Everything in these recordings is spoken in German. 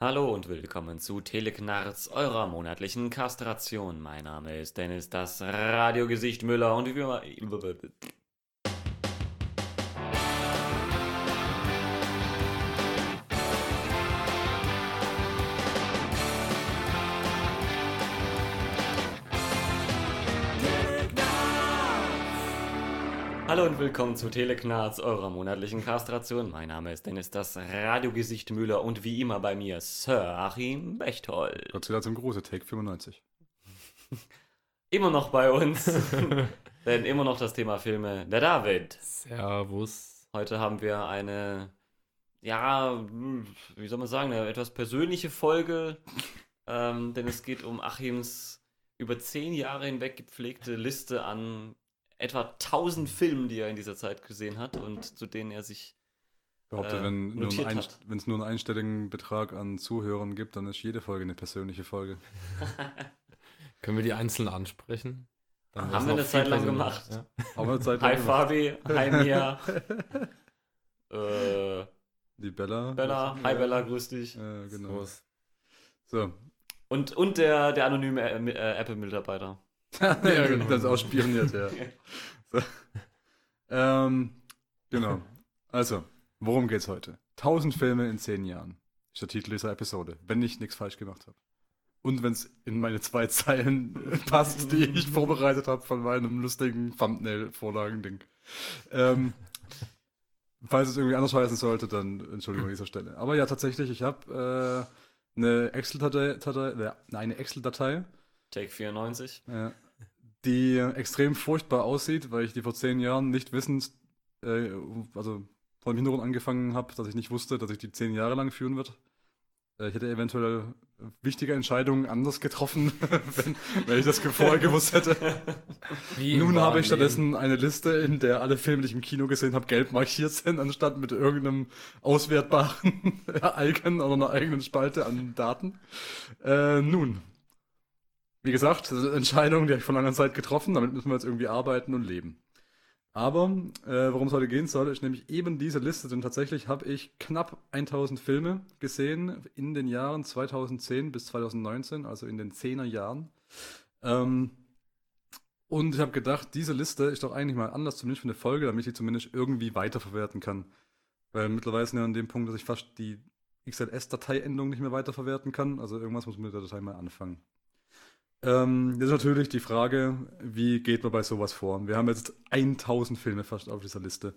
Hallo und willkommen zu Teleknarz, eurer monatlichen Kastration. Mein Name ist Dennis, das Radiogesicht Müller und wie immer. Hallo und willkommen zu Teleknarz, eurer monatlichen Kastration. Mein Name ist Dennis, das Radiogesicht Müller und wie immer bei mir Sir Achim Bechtold. Godzilla zum Gruße, Take 95. Immer noch bei uns, denn immer noch das Thema Filme. Der David. Servus. Heute haben wir eine, ja, wie soll man sagen, eine etwas persönliche Folge, ähm, denn es geht um Achims über zehn Jahre hinweg gepflegte Liste an etwa 1000 Filmen, die er in dieser Zeit gesehen hat und zu denen er sich Ich behaupte, Äh, wenn nur notiert ein, hat. wenn es nur einen einstelligen Betrag an Zuhörern gibt, dann ist jede Folge eine persönliche Folge. Können wir die einzeln ansprechen? Dann Haben wir eine Zeit lang gemacht. Ja. Eine Zeit Hi lang gemacht. Fabi, hi Mia, äh, Die Bella. Bella, hi Bella, grüß dich. Äh, genau. Servus. So. Und, und der, der anonyme äh, Apple-Mitarbeiter. ja, genau. Das auch spioniert, ja. So. Ähm, genau. Also, worum geht's heute? 1000 Filme in 10 Jahren. Ist der Titel dieser Episode. Wenn ich nichts falsch gemacht habe. Und wenn es in meine zwei Zeilen passt, die ich vorbereitet habe von meinem lustigen Thumbnail-Vorlagen-Ding. Ähm, falls es irgendwie anders heißen sollte, dann Entschuldigung an dieser Stelle. Aber ja, tatsächlich, ich habe äh, eine Excel-Datei, Datei, äh, eine Excel-Datei, Take 94. ja, die extrem furchtbar aussieht, weil ich die vor zehn Jahren nicht wissend, äh, also vor dem Hintergrund angefangen habe, dass ich nicht wusste, dass ich die zehn Jahre lang führen wird. Äh, ich hätte eventuell wichtige Entscheidungen anders getroffen, wenn, wenn ich das vorher gewusst hätte. Wie Nun habe ich stattdessen eine Liste, in der alle Filme, die ich im Kino gesehen habe, gelb markiert sind, anstatt mit irgendeinem auswertbaren Icon oder einer eigenen Spalte an Daten. Äh, nun, wie gesagt, das ist eine Entscheidung, die habe ich vor langer Zeit getroffen, damit müssen wir jetzt irgendwie arbeiten und leben. Aber äh, worum es heute gehen soll, ist nämlich eben diese Liste, denn tatsächlich habe ich knapp 1000 Filme gesehen in den Jahren 2010 bis 2019, also in den 10er Jahren. Ähm, und ich habe gedacht, diese Liste ist doch eigentlich mal anders, zumindest für eine Folge, damit ich sie zumindest irgendwie weiterverwerten kann. Weil mittlerweile sind wir an dem Punkt, dass ich fast die XLS-Dateiendung nicht mehr weiterverwerten kann. Also irgendwas muss mit der Datei mal anfangen. Ähm, jetzt ist natürlich die Frage, wie geht man bei sowas vor? Wir haben jetzt 1000 Filme fast auf dieser Liste.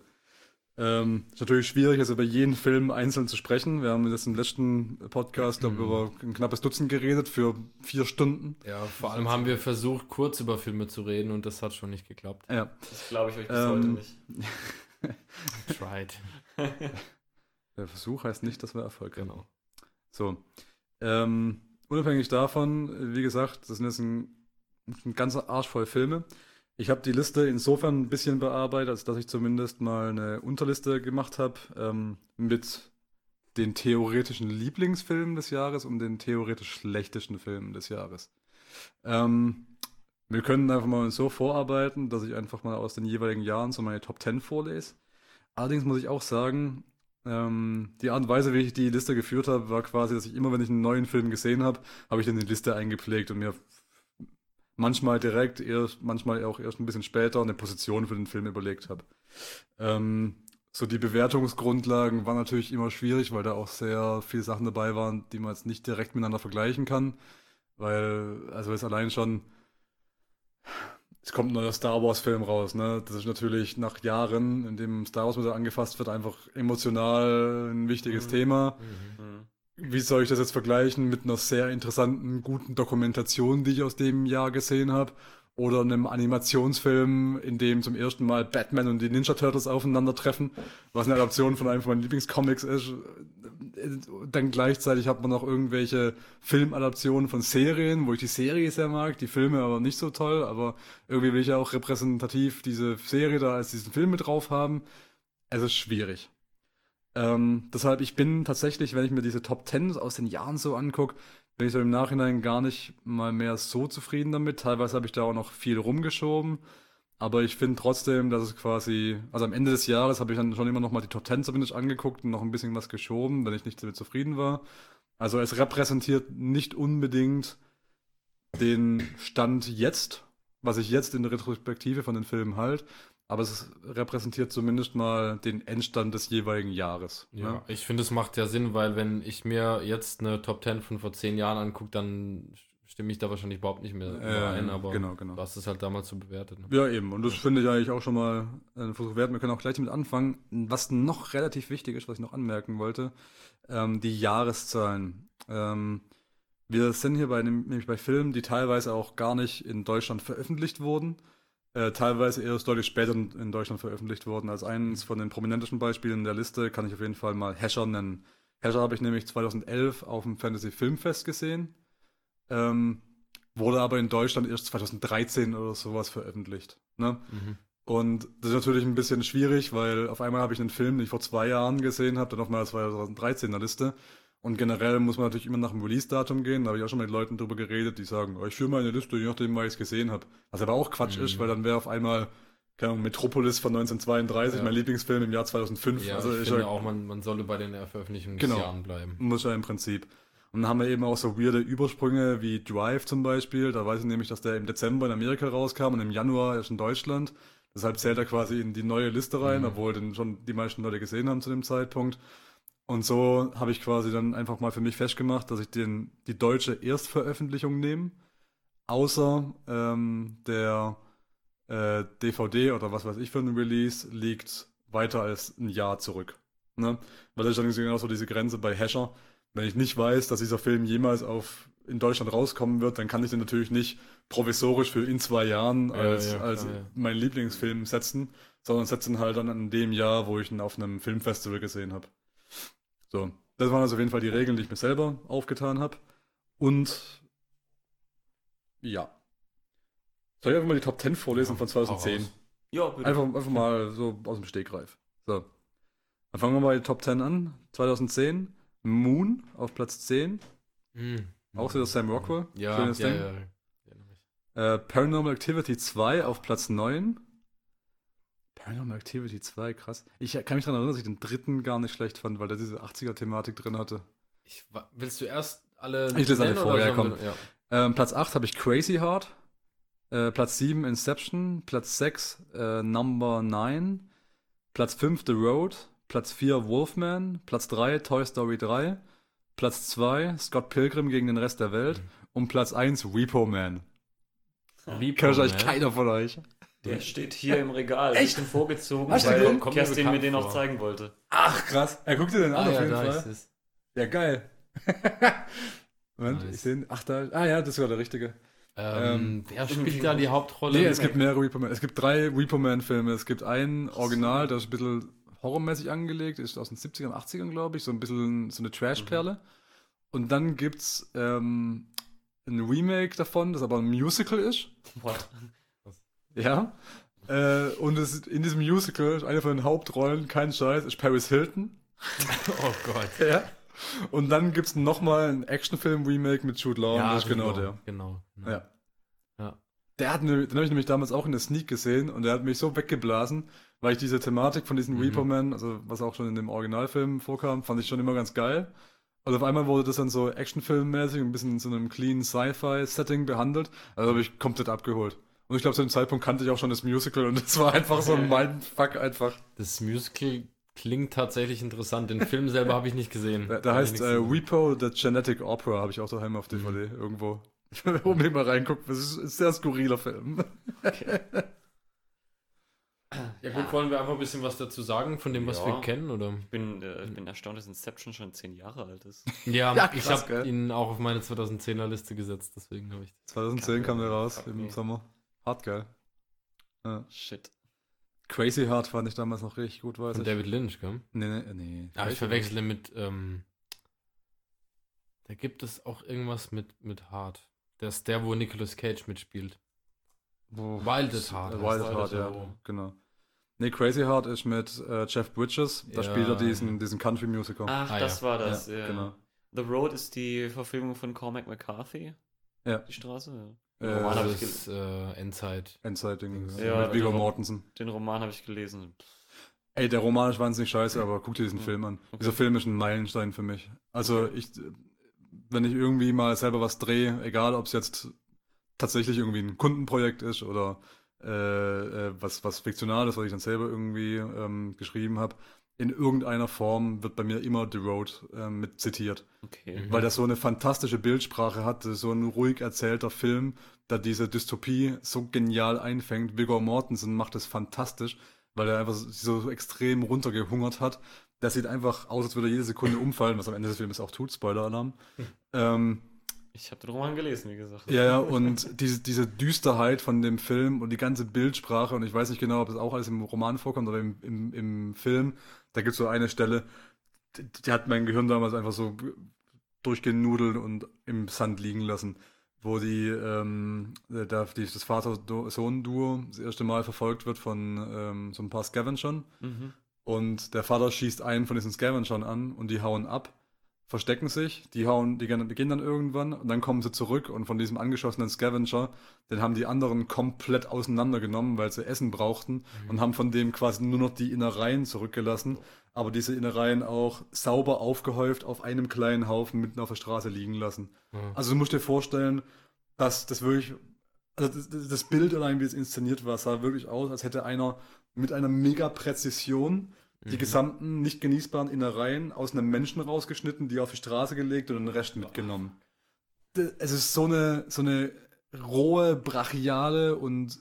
Ähm, ist natürlich schwierig, also über jeden Film einzeln zu sprechen. Wir haben jetzt im letzten Podcast glaub, Mhm. über ein knappes Dutzend geredet für vier Stunden. Ja, vor allem haben wir versucht, kurz über Filme zu reden und das hat schon nicht geklappt. Ja. Das glaube ich euch bis Ähm, heute nicht. Tried. Der Versuch heißt nicht, dass wir Erfolg haben. Genau. So. Ähm, unabhängig davon, wie gesagt, das sind jetzt ein, ein ganzer Arsch voll Filme. Ich habe die Liste insofern ein bisschen bearbeitet, als dass ich zumindest mal eine Unterliste gemacht habe ähm, mit den theoretischen Lieblingsfilmen des Jahres und den theoretisch schlechtesten Filmen des Jahres. Ähm, wir können einfach mal so vorarbeiten, dass ich einfach mal aus den jeweiligen Jahren so meine Top 10 vorlese. Allerdings muss ich auch sagen, ähm, die Art und Weise, wie ich die Liste geführt habe, war quasi, dass ich immer, wenn ich einen neuen Film gesehen habe, habe ich dann die Liste eingepflegt und mir manchmal direkt, erst, manchmal auch erst ein bisschen später eine Position für den Film überlegt habe. Ähm, so die Bewertungsgrundlagen waren natürlich immer schwierig, weil da auch sehr viele Sachen dabei waren, die man jetzt nicht direkt miteinander vergleichen kann. Weil, also jetzt allein schon, es kommt ein neuer Star Wars-Film raus, ne? Das ist natürlich nach Jahren, in dem Star Wars wieder angefasst wird, einfach emotional ein wichtiges Mhm. Thema. Mhm. Wie soll ich das jetzt vergleichen mit einer sehr interessanten, guten Dokumentation, die ich aus dem Jahr gesehen habe? Oder einem Animationsfilm, in dem zum ersten Mal Batman und die Ninja Turtles aufeinandertreffen, was eine Adaption von einem von meinen Lieblingscomics ist. Dann gleichzeitig hat man noch irgendwelche Filmadaptionen von Serien, wo ich die Serie sehr mag, die Filme aber nicht so toll, aber irgendwie will ich ja auch repräsentativ diese Serie da als diesen Film mit drauf haben. Es ist schwierig. Ähm, deshalb, ich bin tatsächlich, wenn ich mir diese Top Ten aus den Jahren so angucke, bin ich so im Nachhinein gar nicht mal mehr so zufrieden damit. Teilweise habe ich da auch noch viel rumgeschoben. Aber ich finde trotzdem, dass es quasi, also am Ende des Jahres habe ich dann schon immer noch mal die Top Ten zumindest angeguckt und noch ein bisschen was geschoben, wenn ich nicht damit zufrieden war. Also es repräsentiert nicht unbedingt den Stand jetzt, was ich jetzt in der Retrospektive von den Filmen halt, aber es repräsentiert zumindest mal den Endstand des jeweiligen Jahres. Ja, ne? ich finde, es macht ja Sinn, weil wenn ich mir jetzt eine Top 10 von vor zehn Jahren angucke, dann stimme ich da wahrscheinlich überhaupt nicht mehr Äh, ein, aber genau, genau. du hast es halt damals so bewertet. Ne? Ja, eben. Und das finde ich eigentlich auch schon mal ein Versuch wert. Wir können auch gleich damit anfangen. Was noch relativ wichtig ist, was ich noch anmerken wollte, ähm, die Jahreszahlen. Ähm, wir sind hier bei nämlich bei Filmen, die teilweise auch gar nicht in Deutschland veröffentlicht wurden. Äh, teilweise erst deutlich später in, in Deutschland veröffentlicht wurden. Als eines von den prominentesten Beispielen der Liste kann ich auf jeden Fall mal Hescher nennen. Hescher habe ich nämlich 2011 auf dem Fantasy Filmfest gesehen. Ähm, wurde aber in Deutschland erst 2013 oder sowas veröffentlicht. Ne? Mhm. Und das ist natürlich ein bisschen schwierig, weil auf einmal habe ich einen Film, den ich vor zwei Jahren gesehen habe, dann auf meiner 2013er Liste. Und generell muss man natürlich immer nach dem Release-Datum gehen. Da habe ich auch schon mit Leuten drüber geredet, die sagen, oh, ich führe meine Liste, je nachdem, was ich es gesehen habe. Was aber auch Quatsch Mhm. ist, weil dann wäre auf einmal, keine Ahnung, Metropolis von 1932, Ja. mein Lieblingsfilm im Jahr 2005. Ja, also ich ich finde ja, auch, man, man solle bei den Veröffentlichungsjahren Genau. bleiben. muss ja im Prinzip. Und dann haben wir eben auch so weirde Übersprünge wie Drive zum Beispiel. Da weiß ich nämlich, dass der im Dezember in Amerika rauskam und im Januar erst in Deutschland. Deshalb zählt er quasi in die neue Liste rein, Mhm. obwohl den schon die meisten Leute gesehen haben zu dem Zeitpunkt. Und so habe ich quasi dann einfach mal für mich festgemacht, dass ich den, die deutsche Erstveröffentlichung nehme. Außer ähm, der äh, DVD oder was weiß ich für ein Release liegt weiter als ein Jahr zurück. Ne? Weil das ist dann genau so diese Grenze bei Hasher. Wenn ich nicht weiß, dass dieser Film jemals auf in Deutschland rauskommen wird, dann kann ich den natürlich nicht provisorisch für in zwei Jahren Ja, als, ja, klar, als ja. meinen Lieblingsfilm setzen, sondern setzen halt dann an dem Jahr, wo ich ihn auf einem Filmfestival gesehen habe. So, das waren also auf jeden Fall die Regeln, die ich mir selber aufgetan habe. Und ja. Soll ich einfach mal die Top 10 vorlesen von 2010? raus. Ja, bitte. Einfach, einfach mal so aus dem Stegreif. So. Dann fangen wir mal die Top 10 an. 2010, Moon auf Platz 10. Mhm. Auch wieder Sam Rockwell. Ja, Schönes ja, Ding. ja. Mich. Äh, Paranormal Activity 2 auf Platz 9. Paranormal Activity 2, krass. Ich kann mich daran erinnern, dass ich den dritten gar nicht schlecht fand, weil der diese 80er-Thematik drin hatte. Ich, willst du erst alle. Ich lese alle nennen vor, oder ja. Ähm, Platz 8 habe ich Crazy Heart. Äh, Platz 7 Inception. Platz 6 äh, Number 9. Platz 5 The Road. Platz 4 Wolfman. Platz 3 Toy Story 3. Platz 2 Scott Pilgrim gegen den Rest der Welt. Mhm. Und Platz 1 Repo Man. Repo euch Man. keiner von euch. Der steht hier im Regal. Echt? Bisschen vorgezogen, Hast weil den? Kommt mir Kerstin mir den auch vor. zeigen wollte. Ach, krass. Er guckt dir den an Ah, auf ja, jeden da Fall. ist es. Ja, geil. Moment, Nice. ich sehe ihn. Ach, da. Ah ja, das ist sogar der richtige. Ähm, wer irgendwie- spielt da die Hauptrolle? Nee, es gibt mehrere Repo Man. Es gibt drei Repo Man-Filme. Es gibt einen Original, der ist ein bisschen horrormäßig angelegt, ist aus den 70ern, 80ern, glaube ich, so ein bisschen so eine Trash-Perle. Und dann gibt's ähm, ein Remake davon, das aber ein Musical ist. What? Ja. Äh, und es in diesem Musical, eine von den Hauptrollen, kein Scheiß, ist Paris Hilton. Oh Gott. Ja. Und dann gibt's nochmal einen Actionfilm-Remake mit Jude Law, und das ist genau der. Genau. genau. Ja. Ja. Der hat, den habe ich nämlich damals auch in der Sneak gesehen und der hat mich so weggeblasen, weil ich diese Thematik von diesem Mhm. Repo Man, also was auch schon in dem Originalfilm vorkam, fand ich schon immer ganz geil. Und auf einmal wurde das dann so Actionfilmmäßig, ein bisschen in so einem clean Sci-Fi-Setting behandelt. Also habe ich komplett abgeholt. Und ich glaube, zu dem Zeitpunkt kannte ich auch schon das Musical und es war einfach so ein Mindfuck einfach. Das Musical klingt tatsächlich interessant. Den Film selber habe ich nicht gesehen. Da, da ich heißt äh. Repo the Genetic Opera, habe ich auch daheim auf DVD irgendwo. Unbedingt mal reingucken, das ist ein sehr skurriler Film. Ja gut, wollen wir einfach ein bisschen was dazu sagen von dem, was Ja. wir kennen, oder? Ich bin, äh, ich bin erstaunt, dass Inception schon zehn Jahre alt ist. Ja, Ja, ich krass, habe gell? ihn auch auf meine 2010er Liste gesetzt, deswegen habe ich. 2010 kam der raus Kacke, im. Sommer. Hart geil. Ja. Shit. Crazy Hard fand ich damals noch richtig gut, weiß Von ich. David Lynch, gell? Nee, nee, nee. Ah, ich verwechsle mit, ähm, da gibt es auch irgendwas mit, mit Hart. Das ist der, wo Nicolas Cage mitspielt. Wo, Wilded Heart Äh, Wilded. Heart, ja, So. genau. Nee, Crazy Heart ist mit äh, Jeff Bridges. Da Ja. spielt er diesen, diesen Country-Musiker. Ach, Ah, das ja. war das. Ja, Ja, genau. The Road ist die Verfilmung von Cormac McCarthy. Ja. Die Straße. Ja. Äh, Den, Roman hab Das ich ist äh, Endzeit. Endzeit-Ding. Ja, mit Viggo Mortensen. den Roman habe ich gelesen. Ey, der Roman ist wahnsinnig scheiße, aber guck dir diesen Film an. Okay. Dieser Film ist ein Meilenstein für mich. Also ich, wenn ich irgendwie mal selber was drehe, egal ob es jetzt tatsächlich irgendwie ein Kundenprojekt ist oder äh, äh, was, was Fiktionales, was ich dann selber irgendwie ähm, geschrieben habe, in irgendeiner Form wird bei mir immer The Road ähm, mit zitiert. Okay. Mhm. Weil das so eine fantastische Bildsprache hat, so ein ruhig erzählter Film, der diese Dystopie so genial einfängt. Viggo Mortensen macht das fantastisch, weil er einfach so extrem runtergehungert hat. Der sieht einfach aus, als würde er jede Sekunde umfallen, was am Ende des Films auch tut, Spoiler-Alarm. ähm, Ich habe den Roman gelesen, wie gesagt. ja, ja, und diese, diese Düsterheit von dem Film und die ganze Bildsprache, und ich weiß nicht genau, ob das auch alles im Roman vorkommt, aber im, im, im Film, da gibt es so eine Stelle, die, die hat mein Gehirn damals einfach so durchgenudelt und im Sand liegen lassen, wo die, ähm, da, die das Vater-Sohn-Duo das erste Mal verfolgt wird von ähm, so ein paar Scavengern. Mhm. Und der Vater schießt einen von diesen Scavengern an und die hauen ab, verstecken sich, die hauen, die gehen, dann irgendwann und dann kommen sie zurück und von diesem angeschossenen Scavenger, den haben die anderen komplett auseinandergenommen, weil sie Essen brauchten und haben von dem quasi nur noch die Innereien zurückgelassen, aber diese Innereien auch sauber aufgehäuft auf einem kleinen Haufen mitten auf der Straße liegen lassen. Ja. Also du musst dir vorstellen, dass das wirklich, also das, das das Bild allein, wie es inszeniert war, sah wirklich aus, als hätte einer mit einer mega Präzision die Mhm. gesamten nicht genießbaren Innereien aus einem Menschen rausgeschnitten, die auf die Straße gelegt und den Rest mitgenommen. Es ist so eine, so eine rohe, brachiale und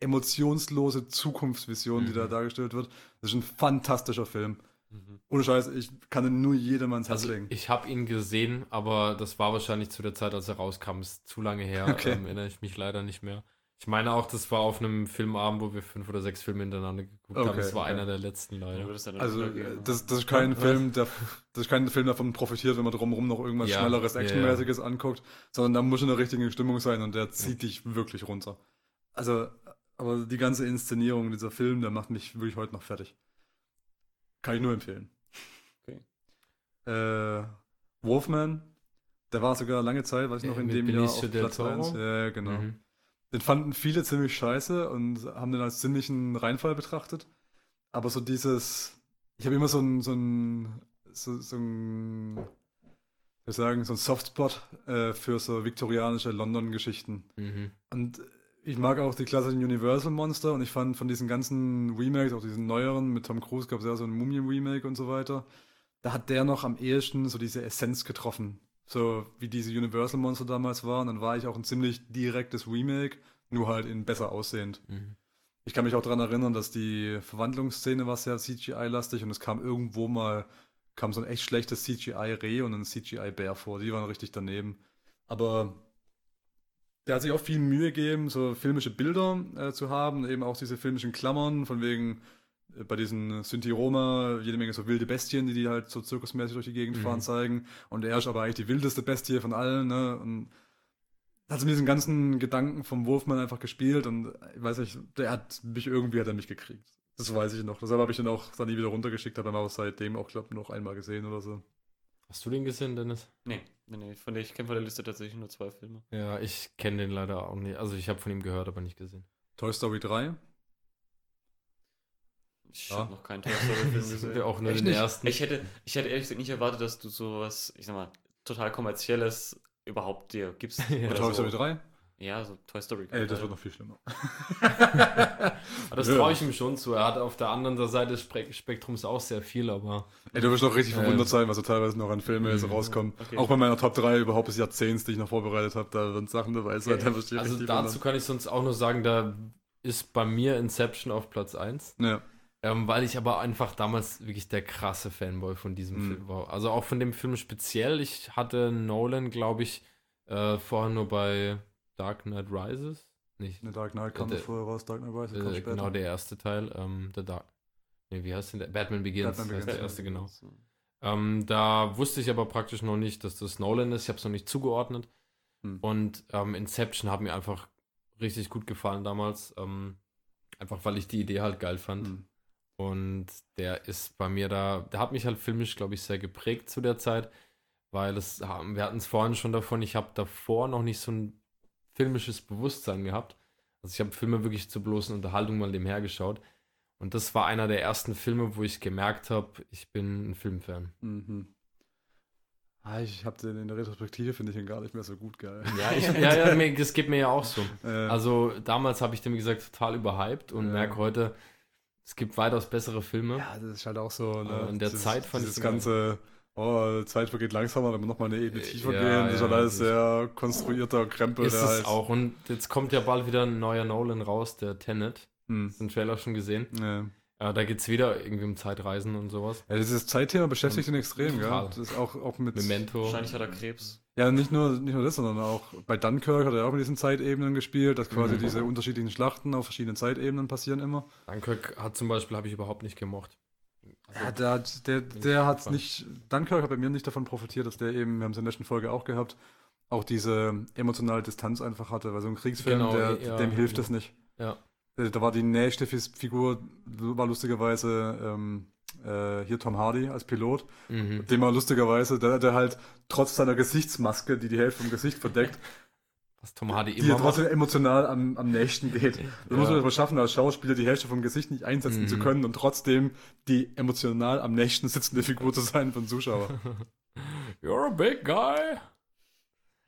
emotionslose Zukunftsvision, die da Mhm. dargestellt wird. Das ist ein fantastischer Film. Mhm. Ohne Scheiß, ich kann ihn nur jedem ans Herz Also legen. ich habe ihn gesehen, aber das war wahrscheinlich zu der Zeit, als er rauskam. Ist zu lange her. Okay. Ähm, erinnere ich mich leider nicht mehr. Ich meine auch, das war auf einem Filmabend, wo wir fünf oder sechs Filme hintereinander geguckt haben. Okay, Das war okay. einer der letzten Ja, leider. Also, äh, das, das ist kein Was? Film, der, das ist kein Film, der davon profitiert, wenn man drumherum noch irgendwas Ja, Schnelleres, ja, ja. Actionmäßiges anguckt, sondern da muss schon eine richtige Stimmung sein und der zieht dich wirklich runter. Also, aber die ganze Inszenierung dieser Film, der macht mich wirklich heute noch fertig. Kann ich nur empfehlen. Okay. Äh, Wolfman, der war sogar lange Zeit, weiß ich noch, Äh, in mit dem Jahr auf Platz Toro? 1. Ja, genau. Mhm. Den fanden viele ziemlich scheiße und haben den als ziemlichen Reinfall betrachtet. Aber so dieses, ich habe immer so ein, so ein, so, so ein, ich sagen, so ein Softspot äh, für so viktorianische London-Geschichten. Mhm. Und ich mag auch die klassischen Universal-Monster und ich fand von diesen ganzen Remakes, auch diesen neueren, mit Tom Cruise gab es ja so ein Mumien-Remake und so weiter, da hat der noch am ehesten so diese Essenz getroffen. So wie diese Universal-Monster damals waren. Dann war ich auch ein ziemlich direktes Remake, nur halt in besser aussehend. Mhm. Ich kann mich auch daran erinnern, dass die Verwandlungsszene war sehr CGI-lastig und es kam irgendwo mal, kam so ein echt schlechtes CGI-Reh und ein CGI-Bär vor. Die waren richtig daneben. Aber der hat sich auch viel Mühe gegeben, so filmische Bilder äh, zu haben, eben auch diese filmischen Klammern, von wegen bei diesen Synthi-Roma jede Menge so wilde Bestien, die die halt so zirkusmäßig durch die Gegend Mhm. fahren, zeigen. Und er ist aber eigentlich die wildeste Bestie von allen, ne? Und hat so mit diesen ganzen Gedanken vom Wolfman einfach gespielt und ich weiß nicht, der hat mich irgendwie hat er mich gekriegt. Das weiß ich noch. Deshalb habe ich den auch dann nie wieder runtergeschickt, habe ihn auch seitdem auch, glaube noch einmal gesehen oder so. Hast du den gesehen, Dennis? Nee, nee, nee. Von der, ich kenne von der Liste tatsächlich nur zwei Filme. Ja, ich kenne den leider auch nicht. Also ich habe von ihm gehört, aber nicht gesehen. Toy Story 3. Ich Ja. habe noch keinen Toy Story-Film Das sind gesehen. wir auch nur Echt den nicht? ersten. Ich hätte, ich hätte ehrlich gesagt nicht erwartet, dass du sowas, ich sag mal, total kommerzielles überhaupt dir gibst. Ja. Toy so. Story 3? Ja, so Toy Story. Ey, das wird noch viel schlimmer. Das Ja. traue ich ihm schon zu. Er hat auf der anderen Seite des Spek Spektrums auch sehr viel, aber Ey, du wirst noch richtig Ähm. verwundert sein, was so teilweise noch an Filmen jetzt Mhm. rauskommen. Okay. Auch bei meiner Top 3 überhaupt des Jahrzehnts, die ich noch vorbereitet habe, da sind Sachen dabei Okay. da du also dazu kann ich sonst auch nur sagen, da ist bei mir Inception auf Platz 1. wundern. Ähm, weil ich aber einfach damals wirklich der krasse Fanboy von diesem Mhm. Film war. Also auch von dem Film speziell. Ich hatte Nolan, glaube ich, äh, vorher nur bei Dark Knight Rises. Nicht. Ja. Dark Knight kam Der- vorher raus, Dark Knight Rises kommt Äh, später. genau der erste Teil. Ähm, der Dark. Nee, wie heißt denn der? Batman Begins. Batman Begins, der erste, genau. so. Ähm, da wusste ich aber praktisch noch nicht, dass das Nolan ist. Ich habe es noch nicht zugeordnet. Hm. Und ähm, Inception hat mir einfach richtig gut gefallen damals. Ähm, einfach weil ich die Idee halt geil fand. Hm. Und der ist bei mir da, der hat mich halt filmisch, glaube ich, sehr geprägt zu der Zeit, weil es, wir hatten es vorhin schon davon, ich habe davor noch nicht so ein filmisches Bewusstsein gehabt. Also ich habe Filme wirklich zur bloßen Unterhaltung mal dem hergeschaut. Und das war einer der ersten Filme, wo ich gemerkt habe, ich bin ein Filmfan. Mhm. Ah, ich habe den in der Retrospektive, finde ich ihn gar nicht mehr so gut geil. Ja, ich, ja, ja das geht mir ja auch so. Äh, Also damals habe ich den, wie gesagt, total überhyped und Ja. merke heute, es gibt weitaus bessere Filme. ja, das ist halt auch so. Ne, Aber in der dieses, Zeit fand dieses ich- ganze, oh, Zeit vergeht langsamer, wenn wir nochmal eine Ebene tiefer Ja, gehen. Das ist ja, halt alles das- sehr konstruierter Krempel. ist der es halt, auch. Und jetzt kommt ja bald wieder ein neuer Nolan raus, der Tenet. Hm, Den Trailer schon gesehen. ja. Ja, da geht es wieder irgendwie um Zeitreisen und sowas. Ja, dieses Zeitthema beschäftigt ihn extrem, gell? Total. Das ist auch, auch mit. Memento. Wahrscheinlich hat er Krebs. Ja, nicht nur, nicht nur das, sondern auch bei Dunkirk hat er auch mit diesen Zeitebenen gespielt, dass quasi Mhm. diese unterschiedlichen Schlachten auf verschiedenen Zeitebenen passieren immer. Dunkirk hat zum Beispiel, habe ich überhaupt nicht gemocht. Also, Ja, der, hat- der, der hat nicht, Dunkirk hat bei mir nicht davon profitiert, dass der eben, wir haben es in der letzten Folge auch gehabt, auch diese emotionale Distanz einfach hatte, weil so ein Kriegsfilm, Genau, der, ja, dem hilft genau. es nicht. Ja. Da da war die nächste Figur, war lustigerweise ähm, äh, hier Tom Hardy als Pilot, Mhm. dem er lustigerweise, der, der halt trotz seiner Gesichtsmaske, die die Hälfte vom Gesicht verdeckt, Was Tom Hardy die immer ja macht. trotzdem emotional am, am nächsten geht. Das muss man erstmal schaffen, als Schauspieler die Hälfte vom Gesicht nicht einsetzen Mhm. zu können und trotzdem die emotional am nächsten sitzende Figur zu sein von Zuschauer. You're a big guy.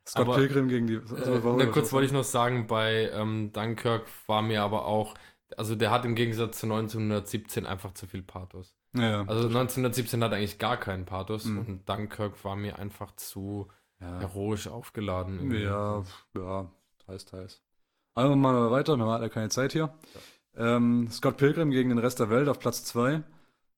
Scott Aber, Pilgrim gegen die. Äh, na, kurz wollte ich noch sagen, bei ähm, Dunkirk war mir aber auch, also der hat im Gegensatz zu 1917 einfach zu viel Pathos. Ja, ja. Also 1917 hat eigentlich gar keinen Pathos Mhm. und Dunkirk war mir einfach zu ja. heroisch aufgeladen. irgendwie. ja, ja, teils, teils. Also machen wir mal weiter, wir haben alle keine Zeit hier. Ähm, Scott Pilgrim gegen den Rest der Welt auf Platz 2.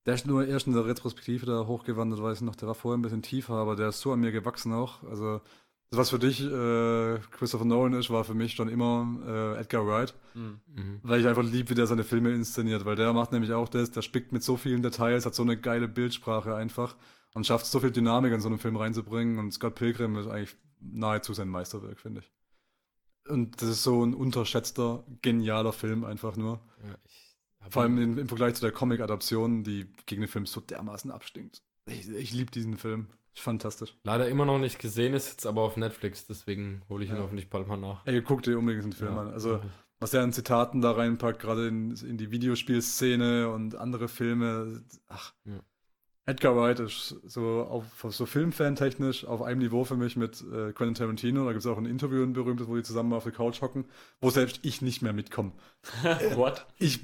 Der ist nur erst in der Retrospektive da hochgewandert, weiß ich noch, der war vorher ein bisschen tiefer, aber der ist so an mir gewachsen auch. Also, das, was für dich äh, Christopher Nolan ist, war für mich schon immer äh, Edgar Wright. Hm. Mhm. Weil ich einfach lieb, wie der seine Filme inszeniert, weil der macht nämlich auch das, der spickt mit so vielen Details, hat so eine geile Bildsprache einfach und schafft so viel Dynamik in so einen Film reinzubringen und Scott Pilgrim ist eigentlich nahezu sein Meisterwerk, finde ich. Und das ist so ein unterschätzter, genialer Film einfach nur. Ja, Vor allem im, im Vergleich zu der Comic-Adaption, die gegen den Film so dermaßen abstinkt. Ich, ich liebe diesen Film. Ist fantastisch. leider immer noch nicht gesehen, ist jetzt aber auf Netflix, deswegen hole ich ihn Ja. hoffentlich bald mal nach. Ey, guck dir unbedingt diesen Film Ja. an. Also, was der an Zitaten da reinpackt, gerade in, in die Videospielszene und andere Filme. Ach, Ja. Edgar Wright ist so auf so Filmfan-technisch auf einem Niveau für mich mit äh, Quentin Tarantino. Da gibt es auch ein Interview, ein berühmtes, wo die zusammen auf der Couch hocken, wo selbst ich nicht mehr mitkomme. What? Ich,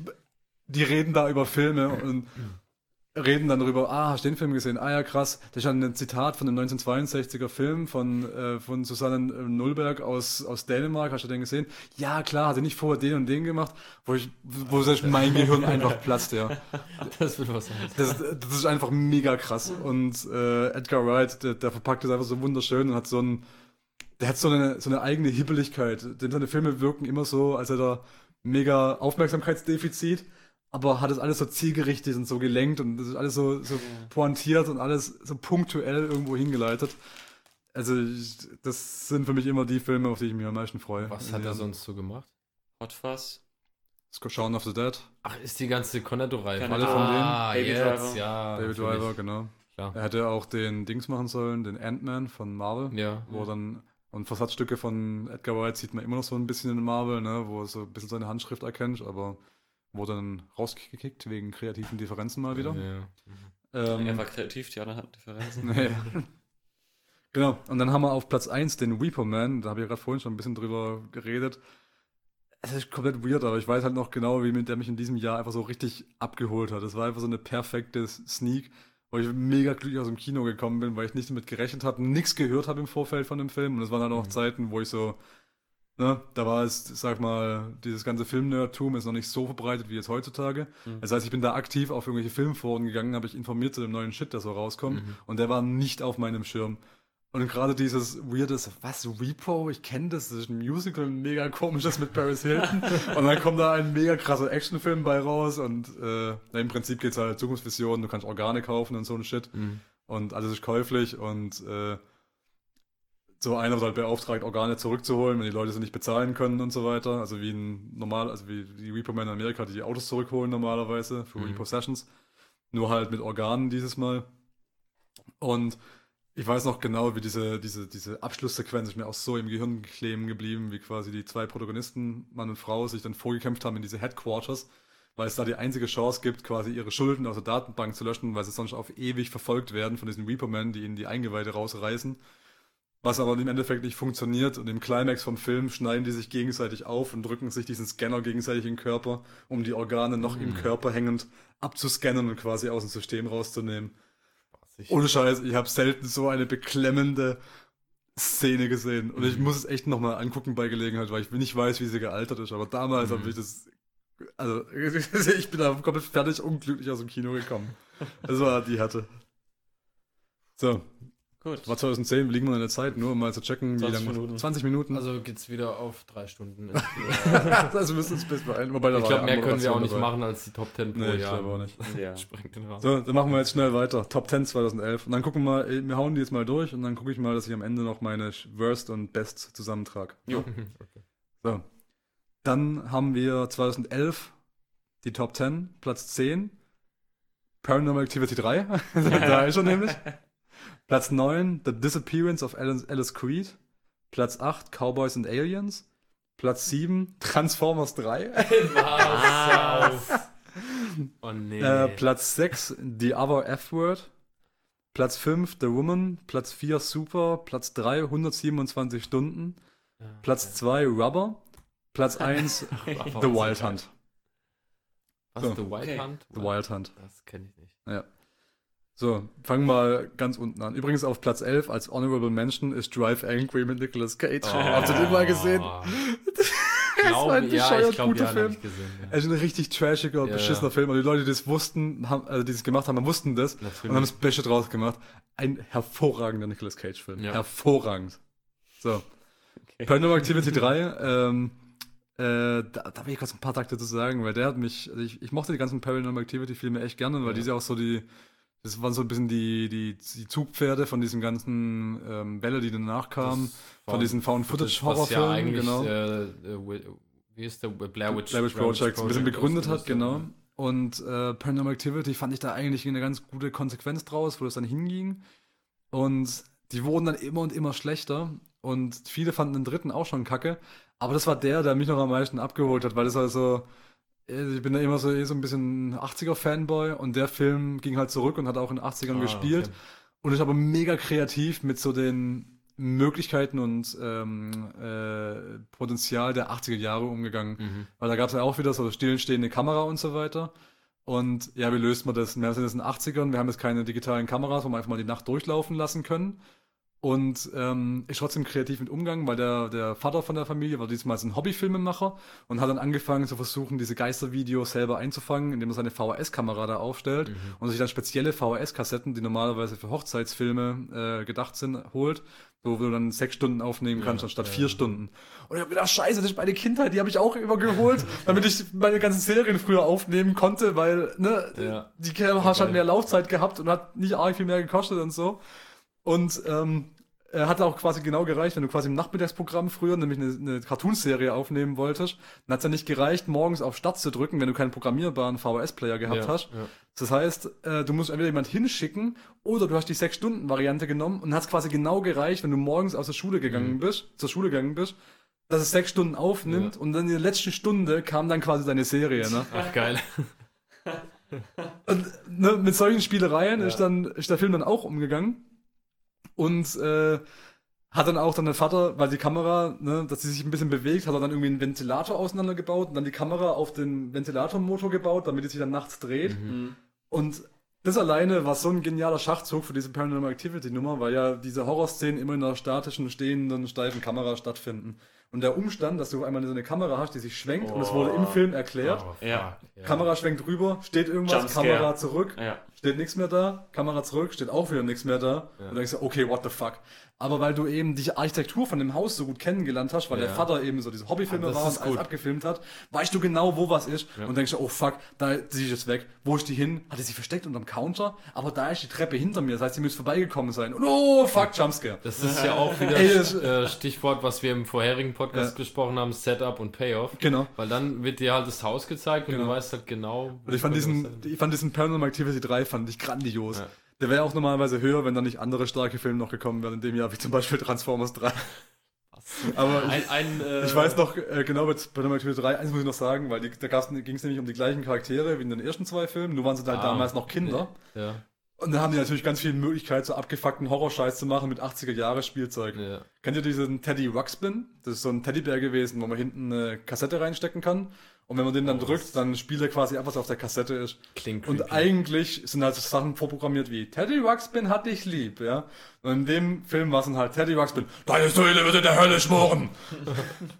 die reden da über Filme und reden dann darüber, ah, hast du den Film gesehen? Ah ja, krass. Das ist ja ein Zitat von einem 1962er Film von, äh, von Susanne äh, Nullberg aus, aus Dänemark. Hast du den gesehen? Ja, klar, hat er nicht vorher den und den gemacht, wo ich, wo selbst mein Gehirn einfach platzt, ja. Das wird was sein. Das, das ist einfach mega krass. Und äh, Edgar Wright, der, der verpackt es einfach so wunderschön und hat so ein, der hat so eine, so eine eigene Hibbeligkeit. Denn seine Filme wirken immer so, als hätte er mega Aufmerksamkeitsdefizit, aber hat es alles so zielgerichtet und so gelenkt und das ist alles so, so pointiert und alles so punktuell irgendwo hingeleitet. Also ich, das sind für mich immer die Filme, auf die ich mich am meisten freue. Was hat er sonst so gemacht? Hot Fuzz. Shaun of the Dead, Ach, ist die ganze Cornetto-Reihe. Keine Alle von ah, denen. Baby jetzt, Driver. ja. David natürlich. Driver, genau. Klar. Er hätte auch den Dings machen sollen, den Ant-Man von Marvel. Ja. wo dann und Versatzstücke von Edgar Wright sieht man immer noch so ein bisschen in Marvel, ne, wo er so ein bisschen seine Handschrift erkennt, aber wurde dann rausgekickt wegen kreativen Differenzen mal wieder. Ja. Ähm, Er war kreativ, die anderen hatten Differenzen. nee. genau, und dann haben wir auf Platz 1 den Reaper Man, da habe ich gerade vorhin schon ein bisschen drüber geredet. Es ist komplett weird, aber ich weiß halt noch genau, wie mit der mich in diesem Jahr einfach so richtig abgeholt hat. Das war einfach so eine perfekte Sneak, wo ich mega glücklich aus dem Kino gekommen bin, weil ich nicht damit gerechnet habe, nichts gehört habe im Vorfeld von dem Film. Und es waren dann auch Mhm. Zeiten, wo ich so, ne, da war es, sag mal, dieses ganze Filmnerdtum ist noch nicht so verbreitet wie jetzt heutzutage. Mhm. Das heißt, ich bin da aktiv auf irgendwelche Filmforen gegangen, habe ich informiert zu dem neuen Shit, der so rauskommt. Mhm. Und der war nicht auf meinem Schirm. Und gerade dieses weirdes, was, Repo? Ich kenne das, das ist ein Musical, mega komisches mit Paris Hilton. und dann kommt da ein mega krasser Actionfilm bei raus und äh, im Prinzip geht's halt Zukunftsvisionen, du kannst Organe kaufen und so ein Shit. Mhm. Und alles ist käuflich und äh, so einer wird halt beauftragt, Organe zurückzuholen, wenn die Leute sie nicht bezahlen können und so weiter. Also wie ein normal, also wie die Repo-Men in Amerika, die die Autos zurückholen normalerweise für Mhm. Repossessions. Nur halt mit Organen dieses Mal. Und ich weiß noch genau, wie diese, diese, diese Abschlusssequenz ist mir auch so im Gehirn kleben geblieben, wie quasi die zwei Protagonisten, Mann und Frau, sich dann vorgekämpft haben in diese Headquarters, weil es da die einzige Chance gibt, quasi ihre Schulden aus der Datenbank zu löschen, weil sie sonst auf ewig verfolgt werden von diesen Reaper-Men, die ihnen die Eingeweide rausreißen. Was aber im Endeffekt nicht funktioniert und im Climax vom Film schneiden die sich gegenseitig auf und drücken sich diesen Scanner gegenseitig in den Körper, um die Organe noch im Körper hängend abzuscannen und quasi aus dem System rauszunehmen. Spaßig. Ohne Scheiß, ich habe selten so eine beklemmende Szene gesehen. Und Mhm. ich muss es echt nochmal angucken bei Gelegenheit, weil ich nicht weiß, wie sie gealtert ist. Aber damals Mhm. habe ich das. Also, ich bin da komplett fertig unglücklich aus dem Kino gekommen. Das war die Härte. So, Gut. war 2010, liegen wir in der Zeit, nur um mal zu checken, wie 20 lange. Minuten. 20 Minuten. Also geht's wieder auf drei Stunden. also müssen uns bis beeilen. Wobei da ich glaube, mehr können wir auch nicht dabei. machen als die Top 10 pro Nee, ich Jahr. glaube auch nicht. Ja. Sprengt den Rahmen. So, dann machen wir jetzt schnell weiter. Top 10 2011. Und dann gucken wir mal, wir hauen die jetzt mal durch und dann gucke ich mal, dass ich am Ende noch meine Worst und Best zusammentrage. Jo. okay. So. Dann haben wir 2011 die Top 10, Platz 10. Paranormal Activity 3. da ist er nämlich. Platz 9, The Disappearance of Alice, Alice Creed. Platz 8, Cowboys and Aliens. Platz 7, Transformers 3. Was? Oh nee. Äh, Platz 6, The Other F-Word. Platz 5, The Woman. Platz 4, Super. Platz 3, 127 Stunden. Ja, Platz 2, Rubber. Platz 1, okay. The Wild Hunt. Was? So. The Wild Okay. Hunt? The Wild Hunt. Das kenne ich nicht. So, fangen wir mal ganz unten an. Übrigens auf Platz 11 als Honorable Mention ist Drive Angry mit Nicolas Cage. Habt ihr den mal gesehen? Das war ein ja, bescheuert ich glaube, guter ja, Film. gesehen. Ja. Es ist ein richtig trashiger, Ja, beschissener ja. Film. Und die Leute, die das wussten, haben, also die es gemacht haben, wussten das und haben das Beste draus gemacht. Ein hervorragender Nicolas Cage-Film. Ja. Hervorragend. So. Okay. Paranormal Activity 3, ähm, äh, da, da will ich kurz ein paar Takte zu sagen, weil der hat mich, also ich, ich mochte die ganzen Paranormal Activity Filme echt gerne, weil Ja. die sind ja auch so die, das waren so ein bisschen die, die, die Zugpferde von diesen ganzen ähm, Welle, die danach kamen, von diesen Found-Footage-Horrorfilmen, ja eigentlich, genau. äh, äh, wie ist der Blair Witch, Blair Witch Project ein bisschen begründet hat, genau. Und äh, Paranormal Activity fand ich da eigentlich eine ganz gute Konsequenz draus, wo das dann hinging. Und die wurden dann immer und immer schlechter. Und viele fanden den dritten auch schon kacke. Aber das war der, der mich noch am meisten abgeholt hat, weil das also, äh, ich bin da immer so, eh so ein bisschen 80er-Fanboy und der Film ging halt zurück und hat auch in den 80ern Ah, gespielt. okay. Und ist aber mega kreativ mit so den Möglichkeiten und ähm, äh, Potenzial der 80er Jahre umgegangen. Mhm. Weil da gab es ja auch wieder so stillstehende Kamera und so weiter. Und ja, wie löst man das? Wir sind jetzt in den 80ern, wir haben jetzt keine digitalen Kameras, wo wir einfach mal die Nacht durchlaufen lassen können. Und ähm, ist trotzdem kreativ mit Umgang, weil der, der Vater von der Familie war diesmal ein Hobbyfilmemacher und hat dann angefangen zu versuchen, diese Geistervideos selber einzufangen, indem er seine VHS-Kamera da aufstellt Mhm. und sich dann spezielle VHS-Kassetten, die normalerweise für Hochzeitsfilme äh, gedacht sind, holt, wo du dann sechs Stunden aufnehmen kannst, Ja, anstatt ja, vier. Stunden. Und ich hab gedacht, scheiße, das ist meine Kindheit, die habe ich auch übergeholt, damit ich meine ganzen Serien früher aufnehmen konnte, weil, ne, Ja. die Kamera hat geil. mehr Laufzeit gehabt und hat nicht arg viel mehr gekostet und so. Und ähm, hat auch quasi genau gereicht, wenn du quasi im Nachmittagsprogramm früher nämlich eine, eine Cartoonserie aufnehmen wolltest, dann hat es ja nicht gereicht, morgens auf Start zu drücken, wenn du keinen programmierbaren VHS-Player gehabt Ja, hast. ja. Das heißt, äh, du musst entweder jemand hinschicken oder du hast die 6-Stunden-Variante genommen und hat quasi genau gereicht, wenn du morgens aus der Schule gegangen Mhm. bist, zur Schule gegangen bist, dass es sechs Stunden aufnimmt Ja. und dann in der letzten Stunde kam dann quasi deine Serie, ne? Ach, geil. Und ne, mit solchen Spielereien ist, dann, ist der Film dann auch umgegangen. Und äh, hat dann auch dann der Vater, weil die Kamera, ne, dass sie sich ein bisschen bewegt, hat er dann irgendwie einen Ventilator auseinandergebaut und dann die Kamera auf den Ventilatormotor gebaut, damit die sich dann nachts dreht. Mhm. Und das alleine war so ein genialer Schachzug für diese Paranormal Activity Nummer, weil ja diese Horrorszenen immer in einer statischen, stehenden, steifen Kamera stattfinden. Und der Umstand, dass du einmal so eine Kamera hast, die sich schwenkt, und es wurde im Oh. Film erklärt, Oh, Ja. Kamera schwenkt rüber, steht irgendwas. Kamera zurück, Ja. Steht nichts mehr da, Kamera zurück, steht auch wieder nichts mehr da. Ja. Und dann denkst du, okay, what the fuck. Aber weil du eben die Architektur von dem Haus so gut kennengelernt hast, weil Ja. der Vater eben so diese Hobbyfilme war und alles abgefilmt hat, weißt du genau, wo was ist. Ja. Und denkst du, oh fuck, da ist sie jetzt weg. Wo ist die hin? Hat sie versteckt unterm Counter? Aber da ist die Treppe hinter mir. Das heißt, sie müsste vorbeigekommen sein. Und oh fuck, Jumpscare. Das ist ja auch wieder Ey, das- äh, Stichwort, was wir im vorherigen Podcast gesprochen haben, Setup und Payoff. Genau. Weil dann wird dir halt das Haus gezeigt und Genau. du weißt halt genau. Und ich fand diesen, ich fand diesen Paranormal Activity 3 fand ich grandios. Der wäre auch normalerweise höher, wenn da nicht andere starke Filme noch gekommen wären in dem Jahr, wie zum Beispiel Transformers 3. Aber ich, Ein, ein, äh, ich weiß noch, äh, genau bei Paranormal Activity 3, eins muss ich noch sagen, weil die, da ging es nämlich um die gleichen Charaktere wie in den ersten zwei Filmen, nur waren sie halt Ah. damals noch Kinder. Ja, Und dann haben die natürlich ganz viel Möglichkeit, so abgefuckten Horrorscheiß zu machen mit 80er-Jahre-Spielzeug. ja. Kennt ihr diesen Teddy Ruxpin? Das ist so ein Teddybär gewesen, wo man hinten eine Kassette reinstecken kann. Und wenn man den dann Oh, drückt, dann spielt er quasi ab, was auf der Kassette ist. Klingt Und creepy. eigentlich sind halt so Sachen vorprogrammiert wie Teddy Ruxpin hat dich lieb, ja. Und in dem Film war es dann halt Teddy Ruxpin, deine Seele wird in der Hölle schmoren.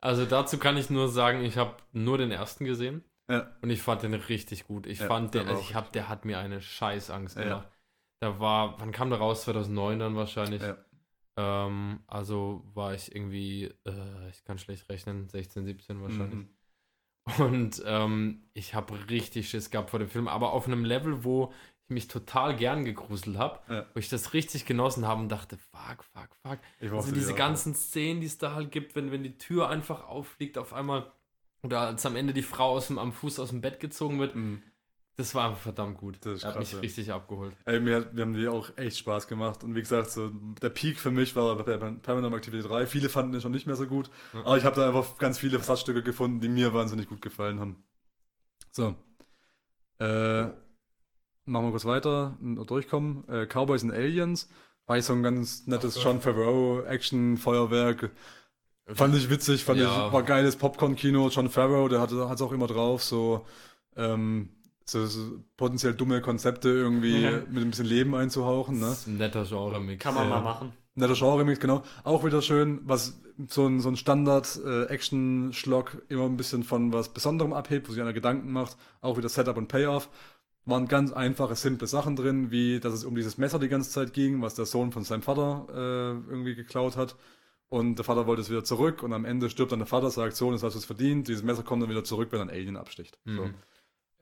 Also dazu kann ich nur sagen, ich habe nur den ersten gesehen Ja. und ich fand den richtig gut. Ich Ja, fand den, also ich hab, der hat mir eine Scheißangst Ja. gemacht. Da war, wann kam der raus? 2009 dann wahrscheinlich. Ja. Ähm, also war ich irgendwie, äh, ich kann schlecht rechnen, 16, 17 wahrscheinlich. Mhm. Und ähm, ich habe richtig Schiss gehabt vor dem Film, aber auf einem Level, wo ich mich total gern gegruselt habe, Ja. wo ich das richtig genossen habe und dachte, fuck, fuck, fuck. Ich Also diese die auch. ganzen Szenen, die es da halt gibt, wenn, wenn die Tür einfach auffliegt auf einmal oder als am Ende die Frau aus dem, am Fuß aus dem Bett gezogen wird, Mhm. Das war einfach verdammt gut. Das hat krass, mich richtig abgeholt. Ey, mir, hat- mir haben die auch echt Spaß gemacht. Und wie gesagt, so der Peak für mich war bei Paranormal Activity 3. Viele fanden den schon nicht mehr so gut. Ja. Aber ich habe da einfach ganz viele Versatzstücke gefunden, die mir wahnsinnig gut gefallen haben. So. Äh, machen wir kurz weiter und durchkommen. Äh, Cowboys and Aliens. War ich so ein ganz nettes Ach, John Favreau Action-Feuerwerk. Fand ich witzig, fand Ja. ich, war geiles Popcorn-Kino. John Favreau, der hatte es auch immer drauf, so, ähm, so, so potenziell dumme Konzepte irgendwie Ja. mit ein bisschen Leben einzuhauchen. Ne? Das ist ein netter Genre-Mix. Kann man Ja. mal machen. Netter Genre-Mix, genau. Auch wieder schön, was so ein, so ein Standard-Action-Schlock immer ein bisschen von was Besonderem abhebt, wo sich einer Gedanken macht. Auch wieder Setup und Payoff. Waren ganz einfache, simple Sachen drin, wie dass es um dieses Messer die ganze Zeit ging, was der Sohn von seinem Vater äh, irgendwie geklaut hat. Und der Vater wollte es wieder zurück und am Ende stirbt dann der Vater, sagt, Sohn, das hast du es verdient. Dieses Messer kommt dann wieder zurück, wenn ein Alien absticht. So.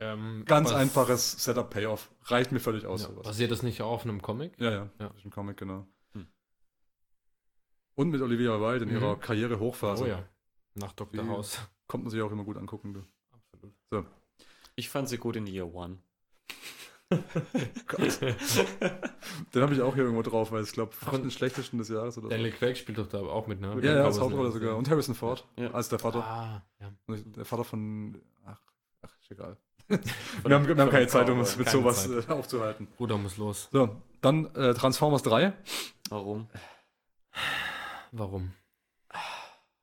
Ähm, Ganz einfaches Setup-Payoff. Reicht mir völlig aus, Ja, sowas. basiert das nicht auch auf einem Comic? Ja, ja, Ja. Ein Comic, genau. Hm. Und mit Olivia Wilde in Mhm. ihrer Karriere-Hochphase. Oh ja. Nach Dr. Wie- House. Kommt man sich auch immer gut angucken. Du. Absolut. Ich fand sie gut in Year One. Gott. Den habe ich auch hier irgendwo drauf, weil ich glaube, fast den schlechtesten des Jahres oder so. Daniel Craig spielt doch da auch mit, ne? Ja, ja, als Hauptrolle sogar. Aliens. Und Harrison Ford Ja. als der Vater. Ah, ja. Der Vater von. Ach, ach ist egal. Wir haben, wir haben keine Zeit, um uns mit sowas Zeit. äh, aufzuhalten. Bruder muss los. So, dann äh, Transformers 3. Warum? Warum?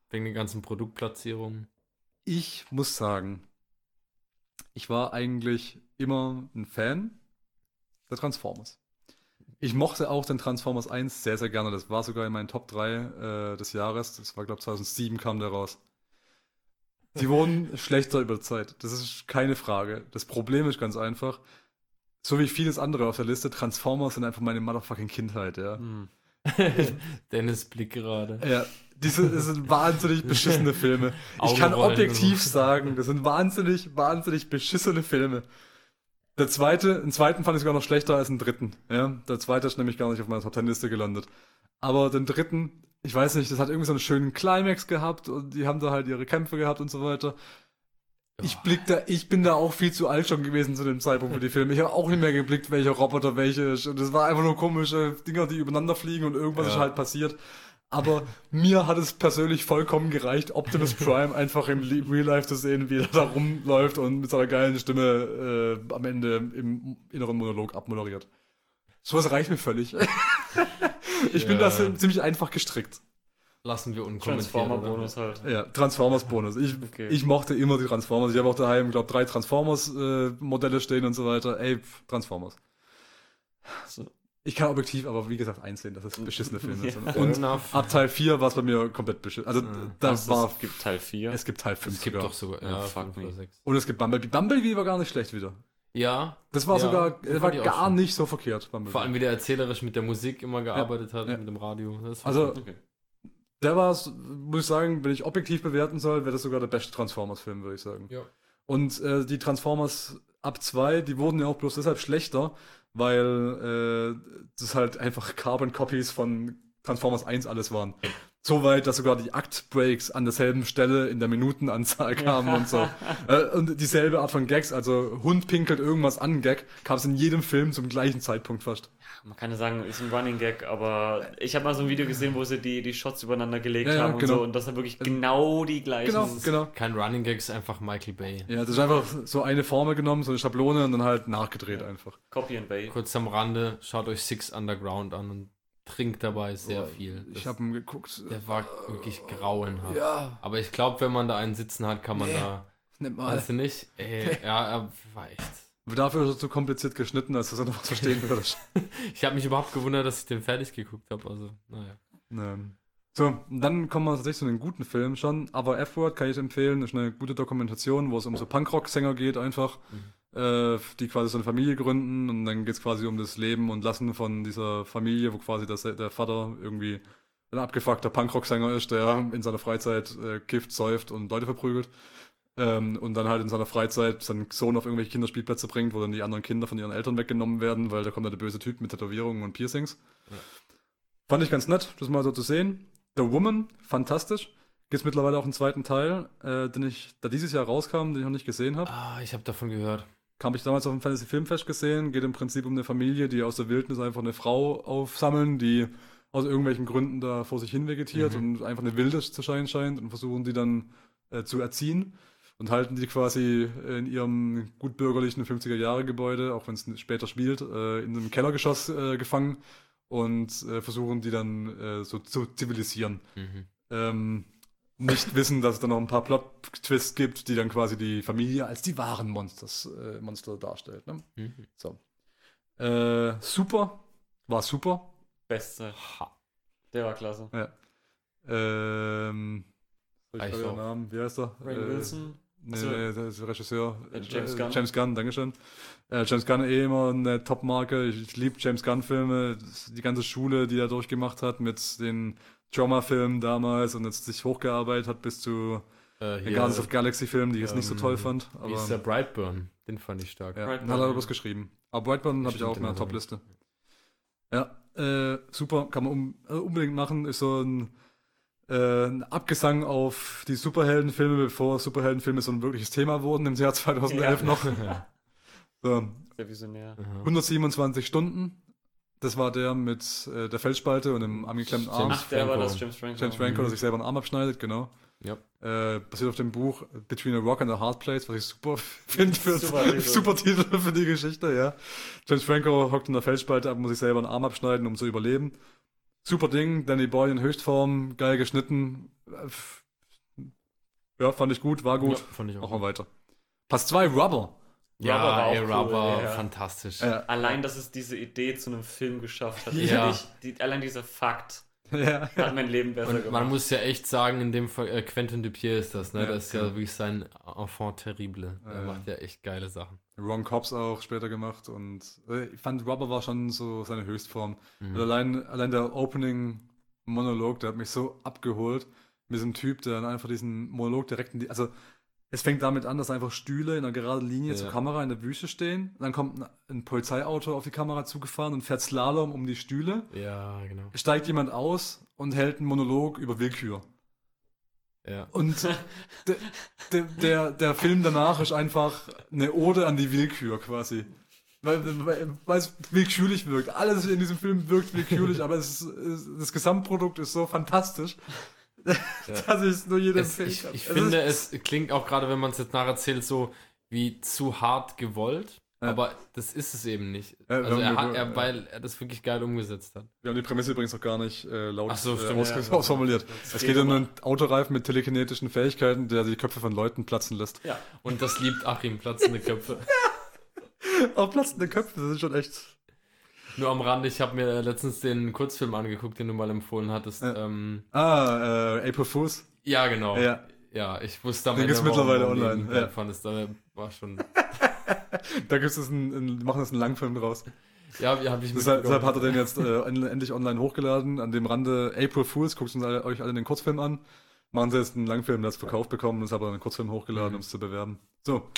Wegen den ganzen Produktplatzierungen. Ich muss sagen, ich war eigentlich immer ein Fan der Transformers. Ich mochte auch den Transformers 1 sehr, sehr gerne. Das war sogar in meinen Top 3 äh, des Jahres. Das war, glaube ich, 2007 kam der raus. Sie wurden schlechter über die Zeit. Das ist keine Frage. Das Problem ist ganz einfach, so wie vieles andere auf der Liste, Transformers sind einfach meine motherfucking Kindheit, ja. Hm. Dennis Blick gerade. Ja, diese das sind wahnsinnig beschissene Filme. Ich kann objektiv sagen, das sind wahnsinnig, wahnsinnig beschissene Filme. Der zweite, den zweiten fand ich sogar noch schlechter als den dritten. Ja, der zweite ist nämlich gar nicht auf meiner Top Ten Liste gelandet. Aber den dritten, ich weiß nicht, das hat irgendwie so einen schönen Climax gehabt und die haben da halt ihre Kämpfe gehabt und so weiter. Ich blick da, ich bin da auch viel zu alt schon gewesen zu dem Zeitpunkt für die Filme. Ich habe auch nicht mehr geblickt, welcher Roboter welche ist. Und das war einfach nur komische Dinger, die übereinander fliegen und irgendwas Ja. ist halt passiert. Aber mir hat es persönlich vollkommen gereicht, Optimus Prime einfach im Real Life zu sehen, wie er da rumläuft und mit seiner geilen Stimme äh, am Ende im inneren Monolog abmoderiert. Sowas reicht mir völlig. ich bin Ja. da so ziemlich einfach gestrickt. Lassen wir unkommentiert. Transformer-Bonus halt. Ja, Transformers-Bonus. Ich, Okay. ich mochte immer die Transformers. Ich habe auch daheim, glaube drei Transformers-Modelle stehen und so weiter. Ey, pf, Transformers. So. Ich kann objektiv, aber wie gesagt, einsehen, dass es beschissene Filme Ja. sind. Fair Und enough. ab Teil 4 war es bei mir komplett beschissen. Also, Mhm. da Was, war. es gibt Teil 4. Es gibt Teil 5 Es gibt sogar. doch sogar. Ja, Ja, fuck fünf me. oder sechs. Und es gibt Bumblebee. Bumblebee war gar nicht schlecht wieder. Ja, Das war Ja, sogar, das war gar nicht so verkehrt. Vor allem wie der erzählerisch mit der Musik immer gearbeitet hat, ja. mit dem Radio. Das war Also. Okay. der war, muss ich sagen, wenn ich objektiv bewerten soll, wäre das sogar der beste Transformers-Film, würde ich sagen. ja. Und äh, die Transformers ab 2, die wurden ja auch bloß deshalb schlechter, weil äh, das halt einfach Carbon Copies von Transformers 1 alles waren. So weit, dass sogar die Aktbreaks an derselben Stelle in der Minutenanzahl kamen und so. Äh, und dieselbe Art von Gags, also Hund pinkelt irgendwas an Gag, kam es in jedem Film zum gleichen Zeitpunkt fast. Man kann ja sagen, ist ein Running Gag, aber ich habe mal so ein Video gesehen, wo sie die, die Shots übereinander gelegt Ja, ja, haben und genau. so und das sind wirklich genau die gleichen. Genau, genau. Kein Running Gag, ist einfach Michael Bay. Ja, das ist einfach so eine Formel genommen, so eine Schablone und dann halt nachgedreht einfach. Copy and Bay. Kurz am Rande, schaut euch Six Underground an und trinkt dabei sehr viel. Ich Das- habe ihn geguckt. der war wirklich grauenhaft. Ja, Aber ich glaube, wenn man da einen sitzen hat, kann man da. nimm mal. Weißt du nicht? Ey, ja, er war echt. Dafür ist er zu kompliziert geschnitten, als dass er noch was verstehen würde. Ich habe mich überhaupt gewundert, dass ich den fertig geguckt habe. Also, naja. Ähm, So, dann kommen wir tatsächlich zu den guten Filmen schon. Aber F-Word kann ich empfehlen, ist eine gute Dokumentation, wo es um so Punkrock-Sänger geht einfach, äh, die quasi so eine Familie gründen und dann geht es quasi um das Leben und Lassen von dieser Familie, wo quasi das, der Vater irgendwie ein abgefuckter Punkrock-Sänger ist, der in seiner Freizeit äh, kifft, säuft und Leute verprügelt. Ähm, und dann halt in seiner Freizeit seinen Sohn auf irgendwelche Kinderspielplätze bringt, wo dann die anderen Kinder von ihren Eltern weggenommen werden, weil da kommt dann der böse Typ mit Tätowierungen und Piercings. Fand ich ganz nett, das mal so zu sehen. The Woman, fantastisch. Gibt mittlerweile auch einen zweiten Teil, äh, den ich, da dieses Jahr rauskam, den ich noch nicht gesehen habe. Ah, ich habe davon gehört. Habe ich damals auf dem Fantasy Filmfest gesehen. Geht im Prinzip um eine Familie, die aus der Wildnis einfach eine Frau aufsammeln, die aus irgendwelchen Gründen da vor sich hin vegetiert Mhm. und einfach eine Wilde zu sein scheint und versuchen die dann äh, zu erziehen und halten die quasi in ihrem gut bürgerlichen 50er-Jahre-Gebäude, auch wenn es später spielt, äh, in einem Kellergeschoss äh, gefangen und äh, versuchen die dann äh, so zu zivilisieren Mhm. ähm, nicht wissen, dass es dann noch ein paar Plot-Twists gibt, die dann quasi die Familie als die wahren Monsters, äh, Monster darstellt. Ne? Mhm. So. Äh, super. War super. Beste. Der war klasse. Ähm, soll ich Ich den. Namen? Wie heißt er? Ray Äh, Wilson. Nee, Achso. nee, der ist Regisseur. Äh, James Äh, Gunn. James Gunn, Dankeschön. Äh, James Gunn eh immer eine Top-Marke. Ich, ich liebe James Gunn-Filme. Das- Die ganze Schule, die er durchgemacht hat mit den Trauma-Filmen damals und jetzt sich hochgearbeitet hat bis zu Äh, den hier, Guardians of Galaxy-Filmen, die ich jetzt nicht so ähm, toll fand. wie Aber ist der Brightburn? Den fand ich stark. ja, Brightburn, dann hat er was geschrieben. Aber Brightburn habe ich auch in meiner er Top-Liste. Ja, äh, super, kann man um, äh, unbedingt machen. Ist so ein, äh, ein Abgesang auf die Superheldenfilme, bevor Superheldenfilme so ein wirkliches Thema wurden im Jahr 2011 Ja. noch. So, Der Visionär. Aha. 127 Stunden. Das war der mit äh, der Felsspalte und dem angeklemmten Arm. James Ach, der war Franco. das, James Franco. James Franco, der sich selber einen Arm abschneidet, genau. Ja. Äh, basiert auf dem Buch Between a Rock and a Hard Place, was ich super finde für Super super, Titel. super Titel für die Geschichte, ja. James Franco hockt in der Felsspalte ab, muss sich selber einen Arm abschneiden, um zu überleben. Super Ding, Danny Boy in Höchstform, geil geschnitten. Äh, Ja, fand ich gut, war gut. Ja, fand ich auch. Machen wir weiter. Pass 2, Rubber. Ja, Rubber war ey, auch cool, Rubber, ja. fantastisch. Ja. Allein, dass es diese Idee zu einem Film geschafft hat. Ja. Ja. Die, allein dieser Fakt ja. hat mein Leben besser Und gemacht. man muss ja echt sagen, in dem Fall, äh, Quentin Dupier ist das, ne? Ja, das ist ja genau. wirklich sein Enfant terrible. Ja, Er macht ja echt geile Sachen. Ron Cobbs auch später gemacht und äh, ich fand Rubber war schon so seine Höchstform. Mhm. Und allein, allein der Opening-Monolog, der hat mich so abgeholt mit diesem Typ, der dann einfach diesen Monolog direkt in die. Also, es fängt damit an, dass einfach Stühle in einer geraden Linie Ja. zur Kamera in der Wüste stehen. Dann kommt ein, Polizeiauto auf die Kamera zugefahren und fährt Slalom um die Stühle. Ja, genau. Steigt jemand aus und hält einen Monolog über Willkür. Ja. Und der, der, der, der Film danach ist einfach eine Ode an die Willkür quasi. Weil, weil, weil es willkürlich wirkt. Alles in diesem Film wirkt willkürlich, aber ist, das Gesamtprodukt ist so fantastisch, ich es nur jedem Es, ich ich Es finde, ist- es klingt auch gerade, wenn man es jetzt nacherzählt, so wie zu hart gewollt. Ja. Aber das ist es eben nicht. Ja, also er hat, er, ja. weil er das wirklich geil umgesetzt hat. Wir haben die Prämisse übrigens noch gar nicht äh, laut so, äh, ja. ausformuliert. Es geht um um- einen Autoreifen mit telekinetischen Fähigkeiten, der die Köpfe von Leuten platzen lässt. ja. Und das liebt Achim, platzende Köpfe. Auch platzende Köpfe, das ist schon echt. Nur am Rande, ich habe mir letztens den Kurzfilm angeguckt, den du mal empfohlen hattest. Ja, ähm, Ah, äh, April Fools. ja genau. Ja. Ja, ich wusste am Den gibt's mittlerweile online, ja. Fandest, da war schon. Da gibt es einen, machen das einen Langfilm draus. Ja, habe ich Deshalb, deshalb hat er den jetzt äh, en- endlich online hochgeladen. An dem Rande April Fools, guckt uns alle, euch alle den Kurzfilm an. Machen sie jetzt einen Langfilm, der es verkauft bekommen, und hat aber einen Kurzfilm hochgeladen, Mhm. um es zu bewerben. So,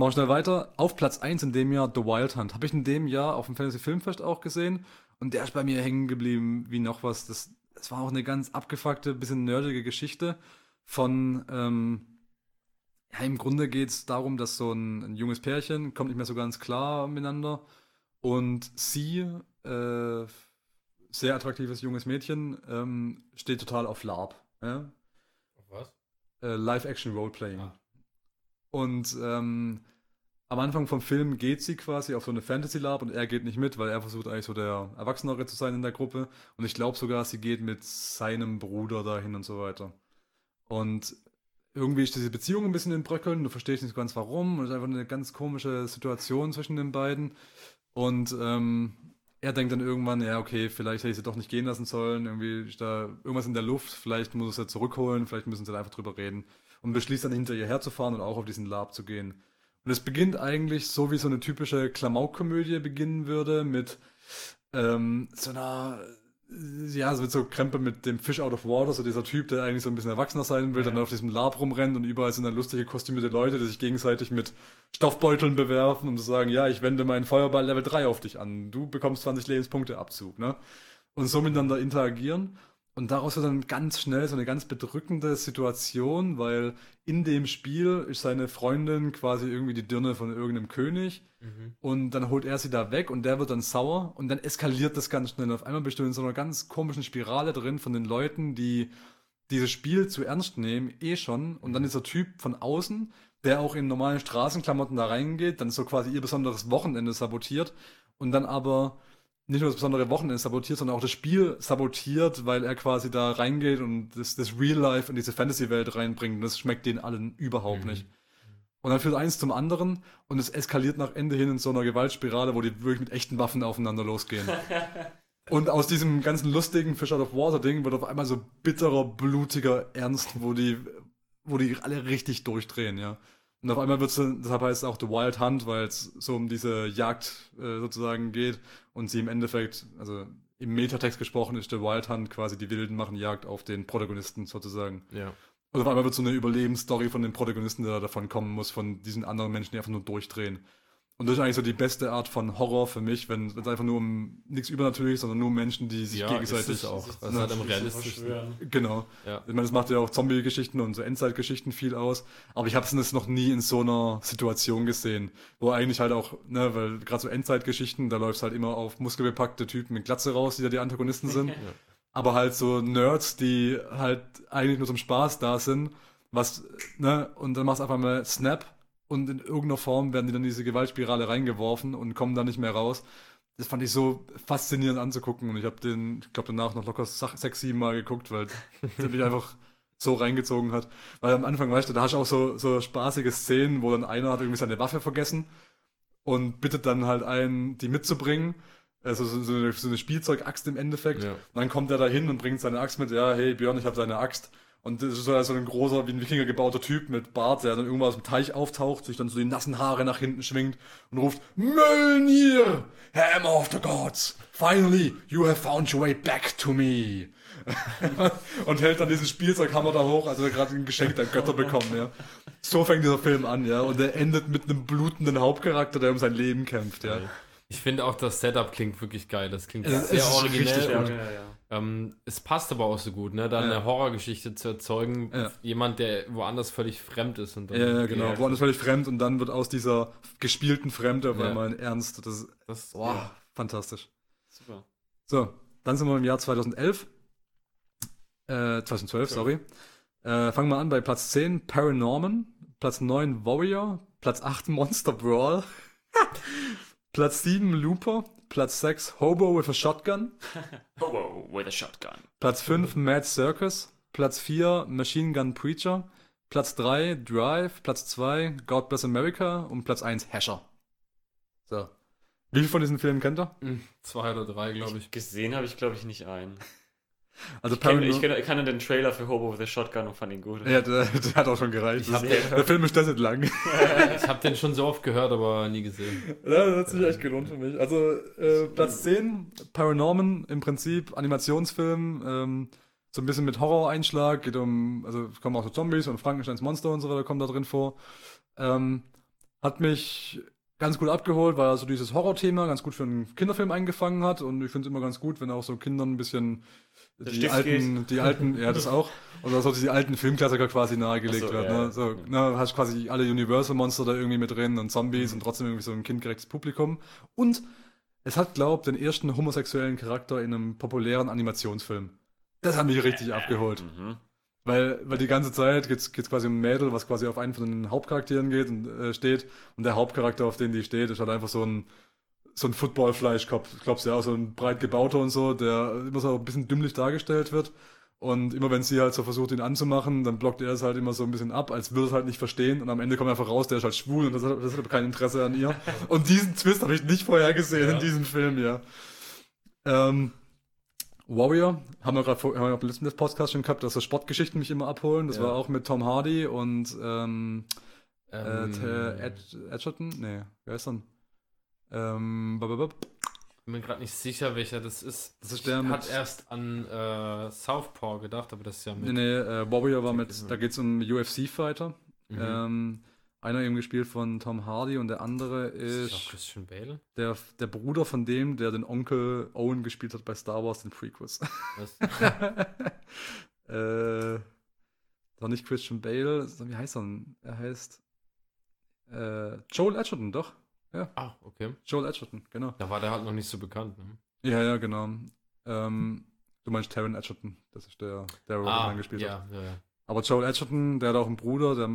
machen wir schnell weiter. Auf Platz 1 in dem Jahr The Wild Hunt. Habe ich in dem Jahr auf dem Fantasy Filmfest auch gesehen. Und der ist bei mir hängen geblieben wie noch was. Das, es war auch eine ganz abgefuckte, bisschen nerdige Geschichte von, ähm, ja, im Grunde geht es darum, dass so ein, ein, junges Pärchen kommt nicht mehr so ganz klar miteinander und sie, äh, sehr attraktives junges Mädchen, ähm, steht total auf LARP. Ja? Was? Äh, Live-Action-Roleplaying. Ah. Und ähm, am Anfang vom Film geht sie quasi auf so eine Fantasy Lab und er geht nicht mit, weil er versucht eigentlich so der Erwachsenere zu sein in der Gruppe. Und ich glaube sogar, sie geht mit seinem Bruder dahin und so weiter. Und irgendwie ist diese Beziehung ein bisschen in Bröckeln, du verstehst nicht ganz warum. Und es ist einfach eine ganz komische Situation zwischen den beiden. Und ähm, er denkt dann irgendwann, ja, okay, vielleicht hätte ich sie doch nicht gehen lassen sollen. Irgendwie ist da irgendwas in der Luft, vielleicht muss er sie zurückholen, vielleicht müssen sie dann einfach drüber reden. Und beschließt dann hinter ihr herzufahren und auch auf diesen Lab zu gehen. Und es beginnt eigentlich so, wie so eine typische Klamauk-Komödie beginnen würde, mit ähm, so einer, ja, so mit so Krempel mit dem Fish out of water, so dieser Typ, der eigentlich so ein bisschen erwachsener sein will, ja. dann auf diesem Lab rumrennt und überall sind dann lustige kostümierte Leute, die sich gegenseitig mit Stoffbeuteln bewerfen, um zu sagen, ja, ich wende meinen Feuerball Level 3 auf dich an, du bekommst 20 Lebenspunkte Abzug, ne? Und so miteinander interagieren. Und daraus wird dann ganz schnell so eine ganz bedrückende Situation, weil in dem Spiel ist seine Freundin quasi irgendwie die Dirne von irgendeinem König mhm. und dann holt er sie da weg und der wird dann sauer und dann eskaliert das ganz schnell. Auf einmal bist du in so einer ganz komischen Spirale drin von den Leuten, die dieses Spiel zu ernst nehmen, eh schon. Und dann mhm. dieser Typ von außen, der auch in normalen Straßenklamotten da reingeht, dann so quasi ihr besonderes Wochenende sabotiert und dann aber nicht nur das besondere Wochenende sabotiert, sondern auch das Spiel sabotiert, weil er quasi da reingeht und das, das Real Life in diese Fantasy-Welt reinbringt. Und das schmeckt denen allen überhaupt mhm. nicht. Und dann führt eins zum anderen und es eskaliert nach Ende hin in so einer Gewaltspirale, wo die wirklich mit echten Waffen aufeinander losgehen. und aus diesem ganzen lustigen Fish Out of Water Ding wird auf einmal so bitterer, blutiger Ernst, wo die, wo die alle richtig durchdrehen, ja. Und auf einmal wird es, deshalb heißt es auch The Wild Hunt, weil es so um diese Jagd äh, sozusagen geht und sie im Endeffekt, also im Metatext gesprochen ist der Wild Hunt quasi, die Wilden machen Jagd auf den Protagonisten sozusagen. Ja. Und auf einmal wird so eine Überlebensstory von dem Protagonisten, der davon kommen muss, von diesen anderen Menschen, die einfach nur durchdrehen. Und das ist eigentlich so die beste Art von Horror für mich, wenn es einfach nur um nichts übernatürliches, sondern nur um Menschen, die sich ja, gegenseitig. Ist es auch. Das ist halt am realistischsten. Genau. Ja. Ich meine, das macht ja auch Zombie-Geschichten und so Endzeitgeschichten viel aus. Aber ich habe es noch nie in so einer Situation gesehen, wo eigentlich halt auch, ne, weil gerade so Endzeitgeschichten, da läuft es halt immer auf muskelbepackte Typen mit Glatze raus, die da die Antagonisten sind. ja. Aber halt so Nerds, die halt eigentlich nur zum Spaß da sind, was, ne, und dann machst du einfach mal Snap und in irgendeiner Form werden die dann in diese Gewaltspirale reingeworfen und kommen da nicht mehr raus. Das fand ich so faszinierend anzugucken und ich habe den, ich glaube, danach noch locker sechs, sieben Mal geguckt, weil der mich einfach so reingezogen hat. Weil am Anfang, weißt du, da hast du auch so, so spaßige Szenen, wo dann einer hat irgendwie seine Waffe vergessen und bittet dann halt einen, die mitzubringen. Also so, so, eine, so eine Spielzeugaxt im Endeffekt. Ja. Und dann kommt er da hin und bringt seine Axt mit, ja, hey Björn, ich habe seine Axt. Und das ist so ein großer, wie ein Wikinger gebauter Typ mit Bart, der dann irgendwann aus dem Teich auftaucht, sich dann so die nassen Haare nach hinten schwingt und ruft, Mölnir, Hammer of the Gods, finally, you have found your way back to me. und hält dann diesen Spielzeughammer da hoch, also gerade ein Geschenk der Götter bekommen, ja. So fängt dieser Film an, ja. Und er endet mit einem blutenden Hauptcharakter, der um sein Leben kämpft, ja. Ich finde auch, das Setup klingt wirklich geil. Das klingt es sehr originell. Und, ja, ja, ja. Ähm, es passt aber auch so gut, ne? Da eine Horrorgeschichte zu erzeugen, jemand, der woanders völlig fremd ist. Und dann, ja, genau, woanders völlig fremd und dann wird aus dieser gespielten Fremde einmal ein Ernst. Das, das wow, fantastisch. Super. So, dann sind wir im Jahr 2011. Äh, 2012, sorry. Äh, fangen wir an bei Platz 10, Paranorman. Platz 9, Warrior. Platz 8, Monster Brawl. Platz 7, Looper. Platz 6, Hobo with a Shotgun. Hobo with a Shotgun. Platz 5, Mad Circus. Platz 4, Machine Gun Preacher. Platz 3, Drive. Platz 2, God Bless America. Und Platz 1, Hasher. So. Wie viele von diesen Filmen kennt ihr? Hm, zwei oder drei, glaube ich. Gesehen habe ich, glaube ich, nicht einen. Also ich, kenn, ich, ich kannte den Trailer für Hobo with a Shotgun und fand ihn gut. Ja, der, der hat auch schon gereicht. Den, der Film ist das nicht lang. ich habe den schon so oft gehört, aber nie gesehen. Ja, das hat sich echt gelohnt für mich. Also äh, Platz 10, Paranorman, im Prinzip Animationsfilm, ähm, so ein bisschen mit Horror-Einschlag, geht um, also kommen auch so Zombies und Frankensteins Monster und so weiter kommen da drin vor. Ähm, hat mich ganz gut abgeholt, weil er so dieses Horrorthema ganz gut für einen Kinderfilm eingefangen hat. Und ich finde es immer ganz gut, wenn auch so Kindern ein bisschen Der die Stift alten, die alten, ja, das auch. Und dass auch die alten Filmklassiker quasi nahegelegt so, wird. ja, ne? ja. So, ne, hast quasi alle Universal-Monster da irgendwie mit drin und Mhm. Zombies und trotzdem irgendwie so ein kindgerechtes Publikum. Und es hat, glaub, den ersten homosexuellen Charakter in einem populären Animationsfilm. Das hat mich richtig abgeholt. Mhm. Weil, weil die ganze Zeit geht's geht's quasi um ein Mädel, was quasi auf einen von den Hauptcharakteren geht und äh, steht. Und der Hauptcharakter, auf den die steht, ist halt einfach so ein, so ein Football-Fleischkopf. Ich glaube, ja, auch so ein breit gebauter und so, der immer so ein bisschen dümmlich dargestellt wird. Und immer wenn sie halt so versucht, ihn anzumachen, dann blockt er es halt immer so ein bisschen ab, als würde es halt nicht verstehen. Und am Ende kommt einfach raus, der ist halt schwul und das hat, das hat kein Interesse an ihr. Und diesen Twist habe ich nicht vorher gesehen Ja. in diesem Film, ja. Ähm, Warrior, haben wir gerade haben wir im letzten Podcast schon gehabt, dass so Sportgeschichten mich immer abholen. Das Ja. war auch mit Tom Hardy und ähm, äh, Ähm, T- Ed, Edgerton? Nee, wer ist denn? Ähm, bababab. bin mir gerade nicht sicher, welcher das ist. Das ist der ich hat erst an äh, Southpaw gedacht, aber das ist ja mit. nee, nee, äh, Warrior war mit, da geht es um UFC-Fighter. Mhm. Ähm, einer eben gespielt von Tom Hardy und der andere ist ist Christian Bale? der, der Bruder von dem, der den Onkel Owen gespielt hat bei Star Wars, den Prequels. Was? äh, doch nicht Christian Bale, wie heißt er denn? Er heißt äh, Joel Edgerton, doch. Ah, okay. Joel Edgerton, genau. Da war der halt noch nicht so bekannt. Ne? Ja, ja, genau. Ähm, du meinst Taron Edgerton, das ist der, der Robin Ah, gespielt ja, hat. ja, ja. Aber Joel Edgerton, der hat auch einen Bruder, der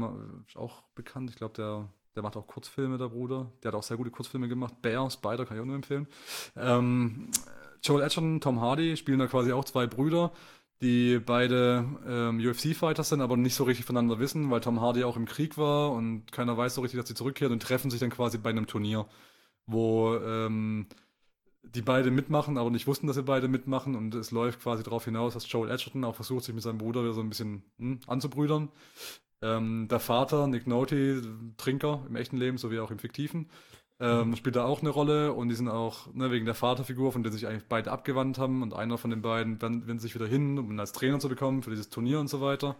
ist auch bekannt. Ich glaube, der, der macht auch Kurzfilme, der Bruder. Der hat auch sehr gute Kurzfilme gemacht. Bear, Spider kann ich auch nur empfehlen. Ähm, Joel Edgerton, Tom Hardy spielen da quasi auch zwei Brüder, die beide ähm, UFC-Fighter sind, aber nicht so richtig voneinander wissen, weil Tom Hardy auch im Krieg war und keiner weiß so richtig, dass sie zurückkehrt und treffen sich dann quasi bei einem Turnier, wo ähm, die beide mitmachen, aber nicht wussten, dass sie beide mitmachen und es läuft quasi darauf hinaus, dass Joel Edgerton auch versucht, sich mit seinem Bruder wieder so ein bisschen hm, anzubrüdern. Ähm, der Vater, Nick Nolte, Trinker im echten Leben sowie auch im fiktiven, ähm, spielt da auch eine Rolle und die sind auch ne, wegen der Vaterfigur, von der sich eigentlich beide abgewandt haben und einer von den beiden wendet sich wieder hin, um ihn als Trainer zu bekommen für dieses Turnier und so weiter.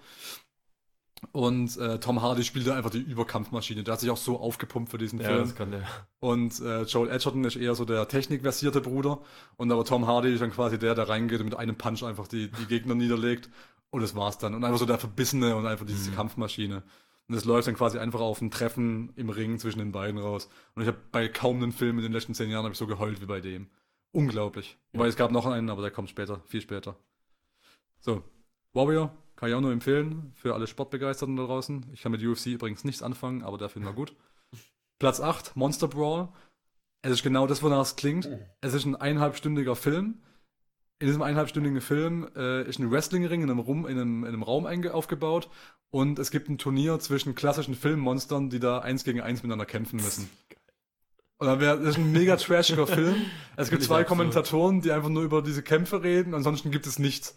Und äh, Tom Hardy spielt da einfach die Überkampfmaschine. Der hat sich auch so aufgepumpt für diesen Ja, Film. das kann der. Und äh, Joel Edgerton ist eher so der technikversierte Bruder. Und aber Tom Hardy ist dann quasi der, der reingeht und mit einem Punch einfach die, die Gegner niederlegt. Und das war's dann. Und einfach so der Verbissene und einfach diese Mhm. Kampfmaschine. Und es läuft dann quasi einfach auf ein Treffen im Ring zwischen den beiden raus. Und ich habe bei kaum einem Film in den letzten zehn Jahren ich so geheult wie bei dem. Unglaublich. Ja. Weil es gab noch einen, aber der kommt später, viel später. So, Warrior kann ich auch nur empfehlen für alle Sportbegeisterten da draußen. Ich kann mit UFC übrigens nichts anfangen, aber der Film war gut. Platz 8, Monster Brawl. Es ist genau das, wonach es klingt. Es ist ein eineinhalbstündiger Film. In diesem eineinhalbstündigen Film äh, ist ein Wrestlingring in einem, Rum, in einem, in einem Raum aufgebaut und es gibt ein Turnier zwischen klassischen Filmmonstern, die da eins gegen eins miteinander kämpfen müssen. Und dann wäre das ist ein mega trashiger Film. Es gibt zwei. Kommentatoren, die einfach nur über diese Kämpfe reden, ansonsten gibt es nichts.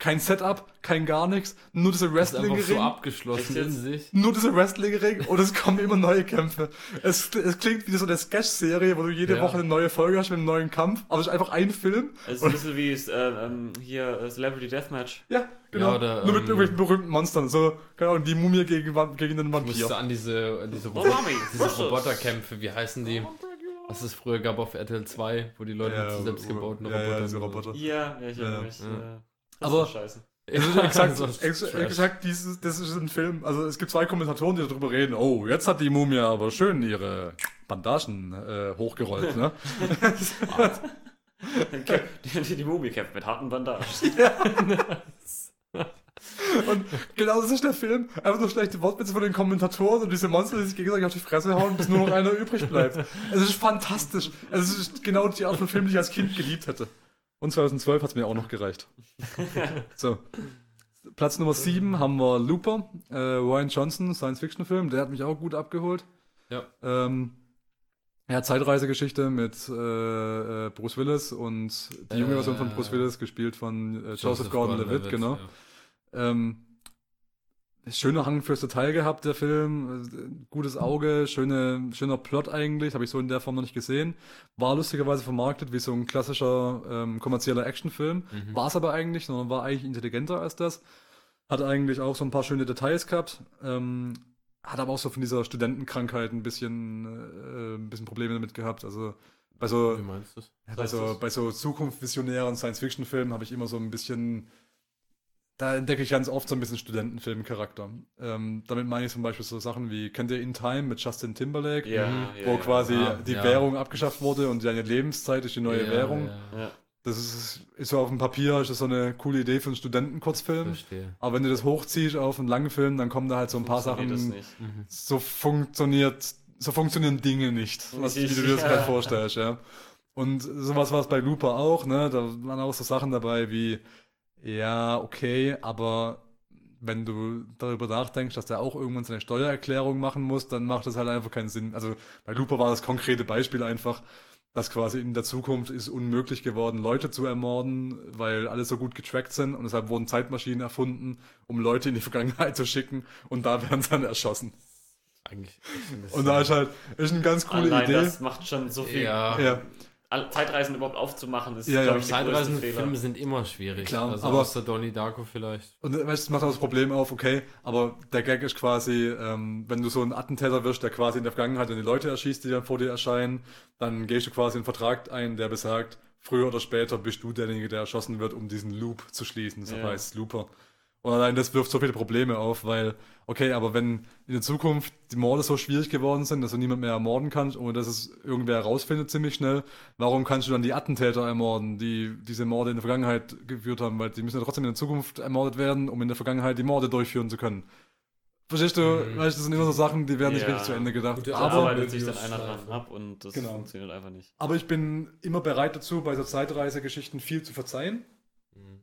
Kein Setup, kein gar nichts, nur diese Das ist einfach so Wrestling-Ring. abgeschlossen in sich. Nur diese Wrestling-Ring und es kommen immer neue Kämpfe. Es, es klingt wie so eine Sketch-Serie, wo du jede Ja. Woche eine neue Folge hast mit einem neuen Kampf, aber es ist einfach ein Film. Es ist ein bisschen wie es, äh, ähm, hier äh, Celebrity Deathmatch. Ja, genau. Ja, oder, Nur mit ähm, irgendwelchen berühmten Monstern. So, keine Ahnung, die Mumie gegen, gegen den Ich Vampir. musste an diese, an diese, Oh, Robo Mami, diese. Roboterkämpfe, wie heißen die? Was es früher gab auf RTL 2, wo die Leute mit so selbstgebauten ja, ja, Robotern. diese Roboter. Ja, ja, ich Ja, erinnere mich. ja. Das Aber- ist scheiße. Ist exakt, So ex, exakt dieses, das ist ein Film. Also es gibt zwei Kommentatoren, die darüber reden. Oh, jetzt hat die Mumie aber schön ihre Bandagen äh, hochgerollt, ne? die, die, die Mumie kämpft mit harten Bandagen. Und genau das ist der Film. Einfach nur schlechte Wortwitze von den Kommentatoren und diese Monster, die sich gegenseitig auf die Fresse hauen, bis nur noch einer übrig bleibt. Es ist fantastisch. Es ist genau die Art von Film, die ich als Kind geliebt hätte. Und 2012 hat es mir auch noch gereicht. So. Platz Nummer 7 haben wir Looper, äh, Ryan Johnson, Science-Fiction-Film. Der hat mich auch gut abgeholt. Ja. Ähm, ja, Zeitreisegeschichte mit äh, äh, Bruce Willis und die junge Äh, Version von Bruce Willis, gespielt von äh, Joseph, Gordon-Levitt, genau. Ja. Ähm, schöner Hang fürs Detail gehabt, der Film. Gutes Auge, schöne, schöner Plot eigentlich. Habe ich so in der Form noch nicht gesehen. War lustigerweise vermarktet wie so ein klassischer ähm, kommerzieller Actionfilm. Mhm. War es aber eigentlich, sondern war eigentlich intelligenter als das. Hat eigentlich auch so ein paar schöne Details gehabt. Ähm, hat aber auch so von dieser Studentenkrankheit ein bisschen, äh, ein bisschen Probleme damit gehabt. Also bei so, Wie meinst du bei so, bei so zukunftsvisionären Science-Fiction-Filmen habe ich immer so ein bisschen, da entdecke ich ganz oft so ein bisschen Studentenfilm-Charakter. Ähm, damit meine ich zum Beispiel so Sachen wie, kennt ihr In Time mit Justin Timberlake? Ja, Mhm. ja, wo ja. quasi Ah, die ja. Währung abgeschafft wurde und seine Lebenszeit ist die neue Ja, Währung. ja, Ja. Das ist, ist so auf dem Papier, ist das so eine coole Idee für einen Studentenkurzfilm. Verstehe. Aber wenn du das hochziehst auf einen langen Film, dann kommen da halt so ein paar Sachen. Mhm. So funktioniert, so funktionieren Dinge nicht, was, wie du dir das Ja. gerade vorstellst, ja. Und sowas war es bei Looper auch, ne? Da waren auch so Sachen dabei wie, ja, okay, aber wenn du darüber nachdenkst, dass der auch irgendwann seine Steuererklärung machen muss, dann macht das halt einfach keinen Sinn. Also bei Looper war das konkrete Beispiel einfach, dass quasi in der Zukunft ist unmöglich geworden, Leute zu ermorden, weil alle so gut getrackt sind und deshalb wurden Zeitmaschinen erfunden, um Leute in die Vergangenheit zu schicken und da werden sie dann erschossen. Eigentlich. Und da ist halt, ist eine ganz coole Allein Idee. das macht schon so viel. ja. ja, Zeitreisen überhaupt aufzumachen, ist, Ja, ja. glaube ich, der größte Zeitreisende Fehler. Filme sind immer schwierig. Klar, also aber- außer Donnie Darko vielleicht. Und äh, weißt, das macht auch das Problem auf, okay, aber der Gag ist quasi, ähm, wenn du so ein Attentäter wirst, der quasi in der Vergangenheit die Leute erschießt, die dann vor dir erscheinen, dann gehst du quasi einen Vertrag ein, der besagt, früher oder später bist du derjenige, der erschossen wird, um diesen Loop zu schließen. Das Ja. heißt Looper. Und allein das wirft so viele Probleme auf, weil, okay, aber wenn in der Zukunft die Morde so schwierig geworden sind, dass du niemand mehr ermorden kannst, ohne dass es irgendwer herausfindet ziemlich schnell, warum kannst du dann die Attentäter ermorden, die diese Morde in der Vergangenheit geführt haben? Weil die müssen ja trotzdem in der Zukunft ermordet werden, um in der Vergangenheit die Morde durchführen zu können. Verstehst du? Mhm. Weißt du, das sind immer so Sachen, die werden nicht Ja. richtig zu Ende gedacht. Gute Da Aber- Aber, arbeitet sich dann einer dran ab und das Genau. funktioniert einfach nicht. aber ich bin immer bereit dazu, bei so Zeitreisegeschichten viel zu verzeihen. Mhm.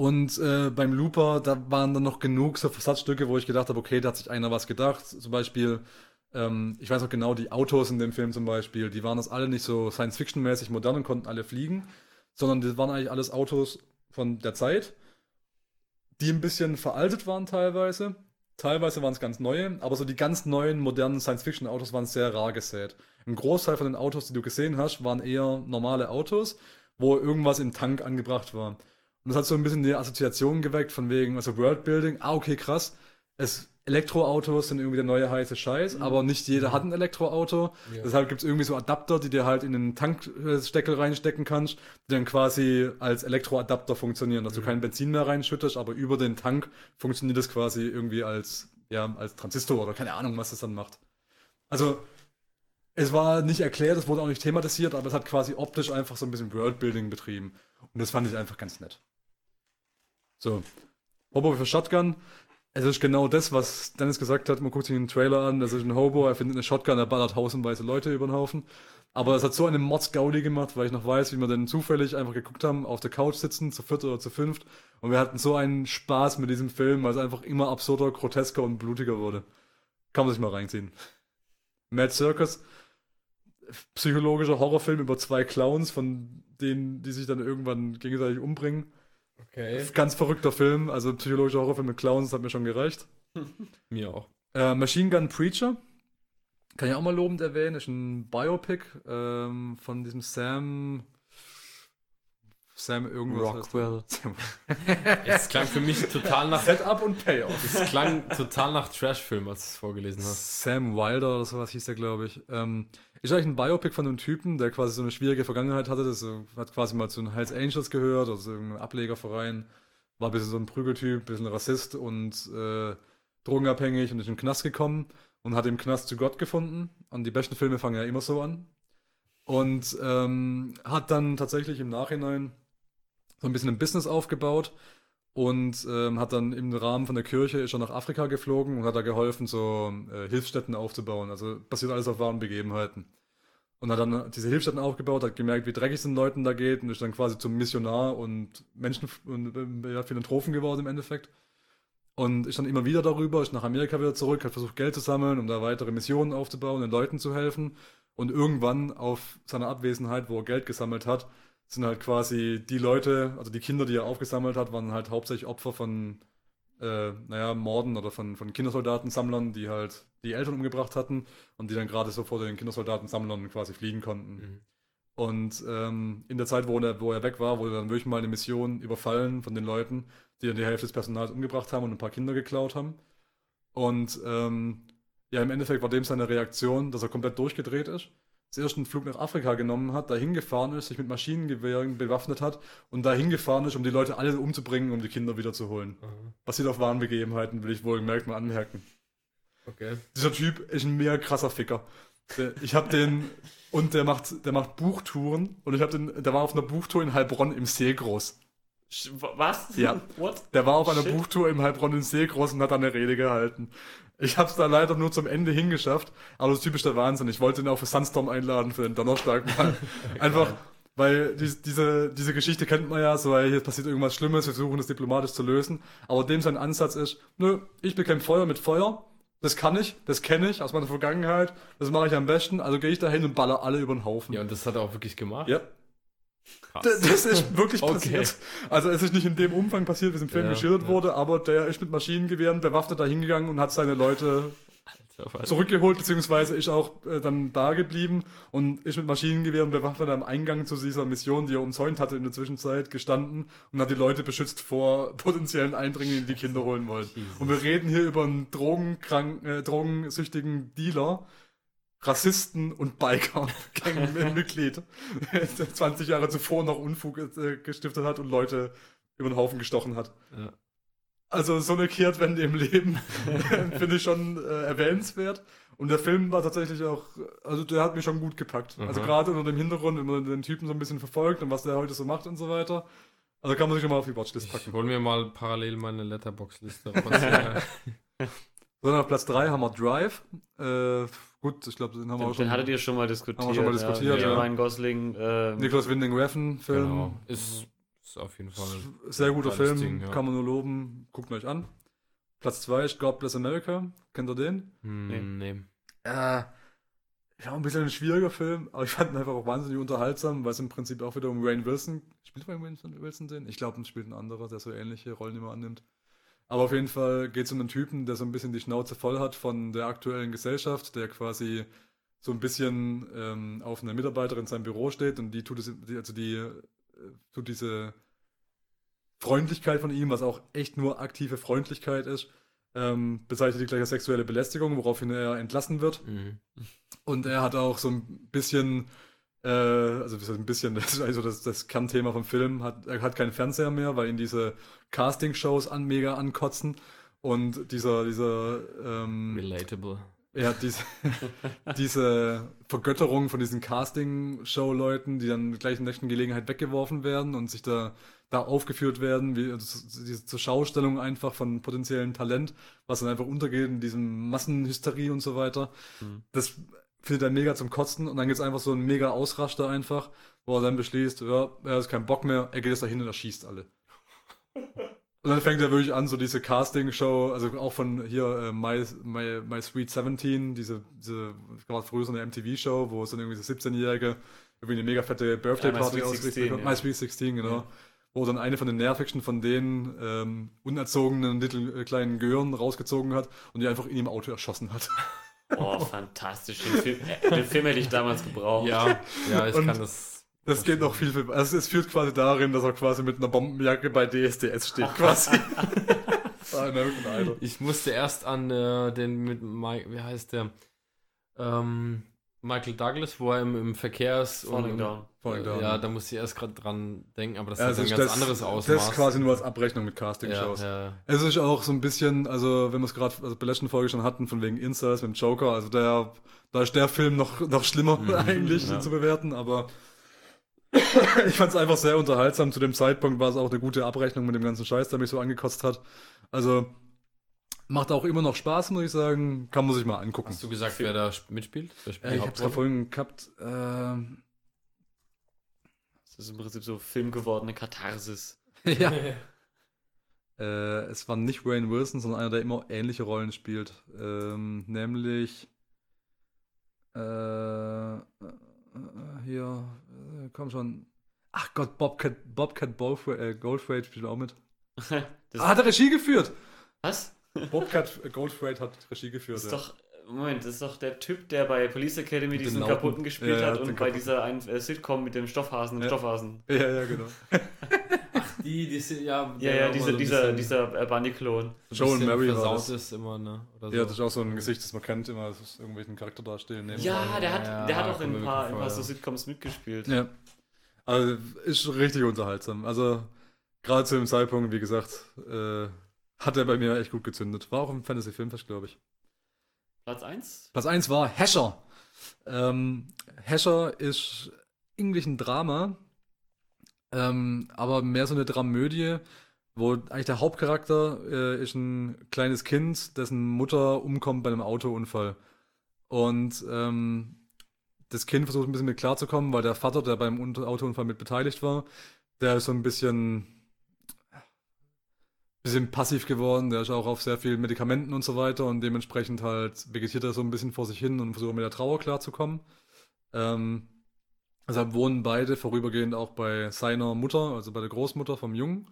Und äh, beim Looper, da waren dann noch genug so Versatzstücke, wo ich gedacht habe, okay, da hat sich einer was gedacht. Zum Beispiel, ähm, ich weiß auch genau, die Autos in dem Film zum Beispiel, die waren das alle nicht so Science-Fiction-mäßig modern und konnten alle fliegen, sondern das waren eigentlich alles Autos von der Zeit, die ein bisschen veraltet waren teilweise. Teilweise waren es ganz neue, aber so die ganz neuen, modernen Science-Fiction-Autos waren sehr rar gesät. Ein Großteil von den Autos, die du gesehen hast, waren eher normale Autos, wo irgendwas im Tank angebracht war. Und das hat so ein bisschen die Assoziation geweckt von wegen, also Worldbuilding, ah, okay, krass. Es, Elektroautos sind irgendwie der neue heiße Scheiß, aber nicht jeder hat ein Elektroauto. Ja. Deshalb gibt es irgendwie so Adapter, die dir halt in den Tanksteckel reinstecken kannst, die dann quasi als Elektroadapter funktionieren, dass du kein Benzin mehr reinschüttest, aber über den Tank funktioniert das quasi irgendwie als, ja, als Transistor oder keine Ahnung, was das dann macht. Also, es war nicht erklärt, es wurde auch nicht thematisiert, aber es hat quasi optisch einfach so ein bisschen Worldbuilding betrieben. Und das fand ich einfach ganz nett. So. Hobo für Shotgun. Es ist genau das, was Dennis gesagt hat. Man guckt sich den Trailer an, das ist ein Hobo, er findet eine Shotgun, er ballert haufenweise Leute über den Haufen. Aber es hat so eine Mordsgaudi gemacht, weil ich noch weiß, wie wir dann zufällig einfach geguckt haben, auf der Couch sitzen, zu viert oder zu fünft. Und wir hatten so einen Spaß mit diesem Film, weil es einfach immer absurder, grotesker und blutiger wurde. Kann man sich mal reinziehen. Mad Circus, psychologischer Horrorfilm über zwei Clowns, von denen, die sich dann irgendwann gegenseitig umbringen. Okay. Ganz verrückter Film, also psychologischer Horrorfilm mit Clowns, das hat mir schon gereicht. Mir auch. Äh, Machine Gun Preacher, kann ich auch mal lobend erwähnen, ist ein Biopic ähm, von diesem Sam. Sam irgendwas. Rockwell. Es klang für mich total nach. Setup und Payoff. Es klang total nach Trashfilm, als du es vorgelesen hast. Sam Wilder oder sowas hieß der, glaube ich. Ähm, ist eigentlich ein Biopic von einem Typen, der quasi so eine schwierige Vergangenheit hatte. Das hat quasi mal zu den Hells Angels gehört, also irgendein Ablegerverein. War ein bisschen so ein Prügeltyp, ein bisschen Rassist und äh, drogenabhängig und ist in den Knast gekommen und hat im Knast zu Gott gefunden. Und die besten Filme fangen ja immer so an. Und ähm, hat dann tatsächlich im Nachhinein so ein bisschen ein Business aufgebaut und ähm, hat dann im Rahmen von der Kirche ist er nach Afrika geflogen und hat da geholfen, so äh, Hilfsstätten aufzubauen. Also basiert alles auf wahren Begebenheiten. Und hat dann diese Hilfsstätten aufgebaut, hat gemerkt, wie dreckig es den Leuten da geht und ist dann quasi zum Missionar und Menschen und äh, Philanthropen geworden im Endeffekt. Und ist dann immer wieder darüber, ist nach Amerika wieder zurück, hat versucht Geld zu sammeln, um da weitere Missionen aufzubauen, den Leuten zu helfen. Und irgendwann auf seiner Abwesenheit, wo er Geld gesammelt hat, sind halt quasi die Leute, also die Kinder, die er aufgesammelt hat, waren halt hauptsächlich Opfer von, äh, naja, Morden oder von, von Kindersoldatensammlern, die halt die Eltern umgebracht hatten und die dann gerade so vor den Kindersoldatensammlern quasi fliehen konnten. Mhm. Und ähm, in der Zeit, wo er, wo er weg war, wurde dann wirklich mal eine Mission überfallen von den Leuten, die dann die Hälfte des Personals umgebracht haben und ein paar Kinder geklaut haben. Und ähm, ja, im Endeffekt war dem seine Reaktion, dass er komplett durchgedreht ist. Zuerst einen Flug nach Afrika genommen hat, dahin gefahren ist, sich mit Maschinengewehren bewaffnet hat und dahin gefahren ist, um die Leute alle umzubringen, um die Kinder wiederzuholen. Basiert auf wahren Begebenheiten, will ich wohl gemerkt mal anmerken. Okay. Dieser Typ ist ein mega krasser Ficker. Ich hab den, und der macht, der macht Buchtouren und ich hab den, der war auf einer Buchtour in Heilbronn im Seegroß. Sch- wa- Was? Ja. What? Der war auf einer Shit. Buchtour im Heilbronn in Seegroß und hat da eine Rede gehalten. Ich hab's da leider nur zum Ende hingeschafft, aber das ist typisch der Wahnsinn. Ich wollte ihn auch für Sunstorm einladen für den Donnerstag mal. Einfach, weil dies, diese, diese Geschichte kennt man ja, so, ey, hier passiert irgendwas Schlimmes, wir versuchen das diplomatisch zu lösen. Aber dem sein Ansatz ist, nö, ich bekämpfe Feuer mit Feuer. Das kann ich, das kenne ich aus meiner Vergangenheit, das mache ich am besten, also gehe ich da hin und baller alle über den Haufen. Ja, und das hat er auch wirklich gemacht. Ja. Krass. Das ist wirklich Okay. passiert. Also es ist nicht in dem Umfang passiert, wie es im Film Ja, geschildert ja. wurde, aber der ist mit Maschinengewehren bewaffnet da hingegangen und hat seine Leute Alter, zurückgeholt, beziehungsweise ist auch äh, dann da geblieben und ist mit Maschinengewehren bewaffnet am Eingang zu dieser Mission, die er umzäunt hatte in der Zwischenzeit, gestanden und hat die Leute beschützt vor potenziellen Eindringlingen, die die Kinder holen wollen. Jesus. Und wir reden hier über einen drogenkrank, äh, drogensüchtigen Dealer, Rassisten und Biker, Gangmitglied, der 20 Jahre zuvor noch Unfug äh, gestiftet hat und Leute über den Haufen gestochen hat. Ja. Also so eine Kehrtwende im Leben finde ich schon äh, erwähnenswert. Und der Film war tatsächlich auch, also der hat mich schon gut gepackt. Also Aha. gerade unter dem Hintergrund, wenn man den Typen so ein bisschen verfolgt und was der heute so macht und so weiter. Also kann man sich schon mal auf die Watchlist Ich packen. hol mir mal parallel meine Letterbox-Liste raus. So, dann auf Platz 3 haben wir Drive. Äh, gut, ich glaube, den haben wir Den, auch schon. den hattet ihr schon mal diskutiert. Haben wir schon mal diskutiert, ja. ja. Ryan Gosling. ähm, Nicholas Winding Refn Film. genau. Ist, ist auf jeden Fall. Sehr guter Film, Ding, ja. kann man nur loben. Guckt ihn euch an. Platz 2 ist God Bless America. Kennt ihr den? Hm, nee. Äh, ja, ein bisschen ein schwieriger Film, aber ich fand ihn einfach auch wahnsinnig unterhaltsam, weil es im Prinzip auch wieder um Wayne Wilson. Spielt Wayne Wilson, Wilson den? Ich glaube, es spielt ein anderer, der so ähnliche Rollen immer annimmt. Aber auf jeden Fall geht es um einen Typen, der so ein bisschen die Schnauze voll hat von der aktuellen Gesellschaft, der quasi so ein bisschen ähm, auf eine Mitarbeiterin in seinem Büro steht und die tut es, also die äh, tut diese Freundlichkeit von ihm, was auch echt nur aktive Freundlichkeit ist, ähm, bezeichnet die gleich als sexuelle Belästigung, woraufhin er entlassen wird. Mhm. Und er hat auch so ein bisschen, äh, also das ist ein bisschen, das ist also das, das Kernthema vom Film, hat, er hat keinen Fernseher mehr, weil ihn diese Casting-Shows an, mega ankotzen. Und dieser, dieser, ähm, Relatable. ja, diese, diese Vergötterung von diesen Casting-Show-Leuten, die dann gleich in der nächsten Gelegenheit weggeworfen werden und sich da, da aufgeführt werden, wie also diese zur Schaustellung einfach von potenziellem Talent, was dann einfach untergeht in diesem Massenhysterie und so weiter. Mhm. Das findet er mega zum Kotzen und dann gibt es einfach so einen mega Ausraster einfach, wo er dann beschließt, ja, er hat keinen Bock mehr, er geht jetzt dahin und erschießt alle. Und dann fängt er wirklich an, so diese Casting-Show, also auch von hier äh, My, My, My Sweet 17, diese, diese gerade früher so eine MTV-Show, wo es dann irgendwie so 17-Jährige irgendwie eine mega fette Birthday-Party Ja, My Sweet ausgerichtet 16, wird. ja. My Sweet 16, genau. Ja. Wo dann eine von den nervigsten von den ähm, unerzogenen little, äh, kleinen Gören rausgezogen hat und die einfach in ihrem Auto erschossen hat. Oh, fantastisch. Den Film, äh, den Film hätte ich damals gebraucht. Ja, ja, ich Und- kann das. Das geht noch viel, viel. Also es führt quasi darin, dass er quasi mit einer Bombenjacke bei DSDS steht, quasi. Ah, Idol. Ich musste erst an äh, den mit Mike, wie heißt der? Ähm, Michael Douglas, wo er im, im Verkehr ist. Falling und, Down. Falling Down. Ja, da musste ich erst gerade dran denken, aber das Ja, hat also ein ganz anderes Ausmaß. Das ist quasi nur als Abrechnung mit ja, Casting-Shows. ja. Es ist auch so ein bisschen, also wenn wir es gerade also bei der letzten Folge schon hatten, von wegen Incels mit dem Joker, also der, da ist der Film noch, noch schlimmer Mhm, eigentlich ja. zu bewerten, aber ich fand es einfach sehr unterhaltsam. Zu dem Zeitpunkt war es auch eine gute Abrechnung mit dem ganzen Scheiß, der mich so angekotzt hat. Also macht auch immer noch Spaß, muss ich sagen. Kann man sich mal angucken. Hast du gesagt, wer da sp- mitspielt? Wer spielt Äh, ich hab's Hauptrolle? gerade vorhin gehabt. ähm, Das ist im Prinzip so Film gewordene Katharsis. ja. Äh, es war nicht Wayne Wilson, sondern einer, der immer ähnliche Rollen spielt. Ähm, nämlich äh, äh, äh, hier, äh, komm schon. Ach Gott, Bobcat, Bobcat Goldthwait, äh, Goldthwait spielt auch mit. Ah, hat er Regie geführt? was? Bobcat Goldthwait hat Regie geführt. Das ist ja. doch, Moment, das ist doch der Typ, der bei Police Academy Mit diesen Lauten. kaputten gespielt Ja, hat und bei dieser ein, äh, Sitcom mit dem Stoffhasen, dem Ja. Stoffhasen. Ja, ja, genau. die, die sind, ja, Ja, ja, dieser, so dieser, dieser äh, Bunny-Klon. so ein Joe and bisschen Mary war versaut das. ist immer, ne? Oder so. Ja, das ist auch so ein Gesicht, das man kennt, immer aus irgendwelchen Charakterdarstellungen. nehmen. Ja, der hat, Ja, der hat auch in ein paar, ein paar so. Sitcoms mitgespielt. Ja. Also ist richtig unterhaltsam. Also gerade zu dem Zeitpunkt, wie gesagt, äh, hat er bei mir echt gut gezündet. War auch im Fantasy Filmfest, glaube ich. Platz 1? Platz 1 war Hescher. Ähm, Hescher ist eigentlich ein Drama, ähm, aber mehr so eine Dramödie, wo eigentlich der Hauptcharakter äh, ist ein kleines Kind, dessen Mutter umkommt bei einem Autounfall. Und ähm, das Kind versucht ein bisschen mit klarzukommen, weil der Vater, der beim Un- Autounfall mit beteiligt war, der ist so ein bisschen, bisschen passiv geworden, der ist auch auf sehr vielen Medikamenten und so weiter und dementsprechend halt vegetiert er so ein bisschen vor sich hin und versucht mit der Trauer klarzukommen. Ähm, deshalb wohnen beide vorübergehend auch bei seiner Mutter, also bei der Großmutter vom Jungen.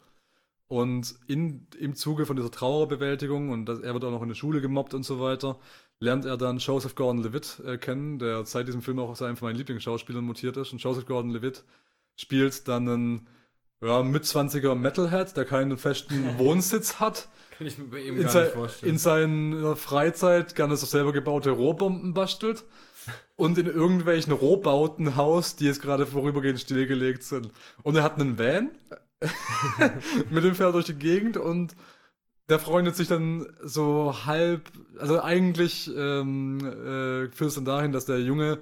Und in, im Zuge von dieser Trauerbewältigung und das, er wird auch noch in der Schule gemobbt und so weiter, lernt er dann Joseph Gordon-Levitt äh, kennen, der seit diesem Film auch zu von meinen Lieblingsschauspielern mutiert ist. Und Joseph Gordon-Levitt spielt dann einen ja, Mitzwanziger Metalhead, der keinen festen Wohnsitz hat, Kann ich mir bei ihm in, gar nicht vorstellen. in seiner Freizeit gerne so selber gebaute Rohrbomben bastelt und in irgendwelchen Rohbauten haust, die jetzt gerade vorübergehend stillgelegt sind. Und er hat einen Van, mit dem fährt er durch die Gegend und der freundet sich dann so halb, also eigentlich ähm, äh, führt es dann dahin, dass der Junge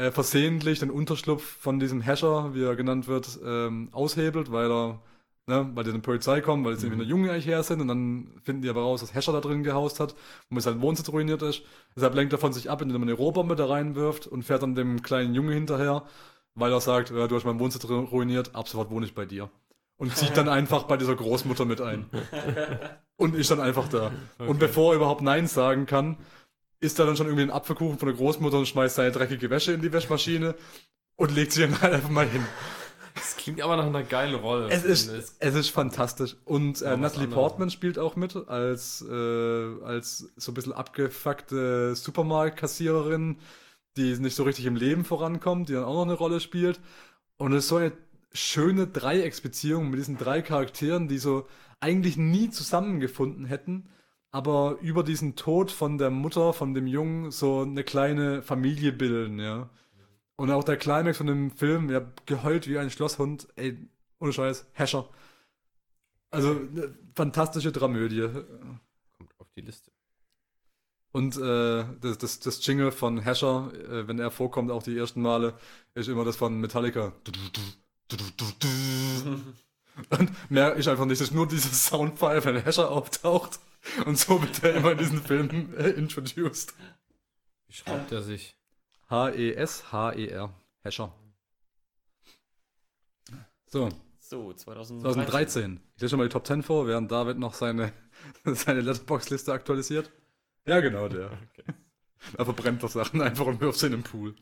äh, versehentlich den Unterschlupf von diesem Hasher, wie er genannt wird, ähm, aushebelt, weil er, ne, weil die in die Polizei kommen, weil jetzt nämlich nur Junge eigentlich her sind und dann finden die aber raus, dass Hasher da drin gehaust hat und mit seinem Wohnsitz ruiniert ist. Deshalb lenkt er von sich ab, indem er eine Rohrbombe da reinwirft und fährt dann dem kleinen Junge hinterher, weil er sagt, ja, du hast meinen Wohnsitz ru- ruiniert, ab sofort wohne ich bei dir. Und zieht dann einfach bei dieser Großmutter mit ein. Und ist dann einfach da. Und Okay. bevor er überhaupt Nein sagen kann, isst er dann schon irgendwie einen Apfelkuchen von der Großmutter und schmeißt seine dreckige Wäsche in die Wäschmaschine und legt sie dann halt einfach mal hin. Das klingt aber nach einer geilen Rolle. Es ist, Es- es ist fantastisch. Und äh, Natalie anderes. Portman spielt auch mit als, äh, als so ein bisschen abgefuckte Supermarktkassiererin, die nicht so richtig im Leben vorankommt, die dann auch noch eine Rolle spielt. Und es ist so eine schöne Dreiecksbeziehung mit diesen drei Charakteren, die so eigentlich nie zusammengefunden hätten, aber über diesen Tod von der Mutter, von dem Jungen, so eine kleine Familie bilden, ja. Und auch der Climax von dem Film, ja, geheult wie ein Schlosshund, ey, ohne Scheiß, Hescher. Also, eine fantastische Dramödie. kommt auf die Liste. Und äh, das, das, das Jingle von Hescher, äh, wenn er vorkommt, auch die ersten Male, ist immer das von Metallica. Und mehr ist einfach nicht, es ist nur dieses Soundfile, wenn Hescher auftaucht. Und so wird er immer in diesen Filmen äh, introduced. Wie schreibt er sich? H-E-S-H-E-R. Hescher. So, So, 2013. 2013. Ich lese schon mal die Top 10 vor, während David noch seine, seine Letterbox-Liste aktualisiert. Ja, genau der. Da verbrennt er Sachen einfach und wirft sie in den Pool.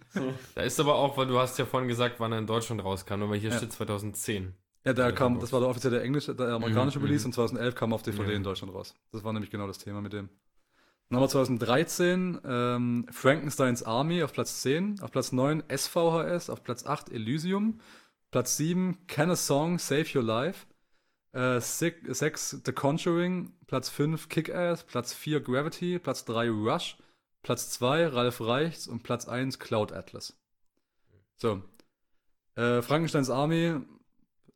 Da ist aber auch, weil du hast ja vorhin gesagt, wann er in Deutschland rauskam, aber hier Ja. steht 2010. Ja, der kam, das war der offizielle englische, der amerikanische Mhm, Release und 2011 kam auf DVD in Deutschland raus. Das war nämlich genau das Thema mit dem. Dann haben wir 2013 ähm, Frankensteins Army auf Platz 10, auf Platz 9 SVHS, auf Platz 8 Elysium, Platz 7 Can a Song Save Your Life, äh, 6 The Conjuring, Platz 5 Kick-Ass, Platz 4 Gravity, Platz 3 Rush, Platz 2 Ralph Reichts und Platz 1 Cloud Atlas. So. Äh, Frankensteins Army,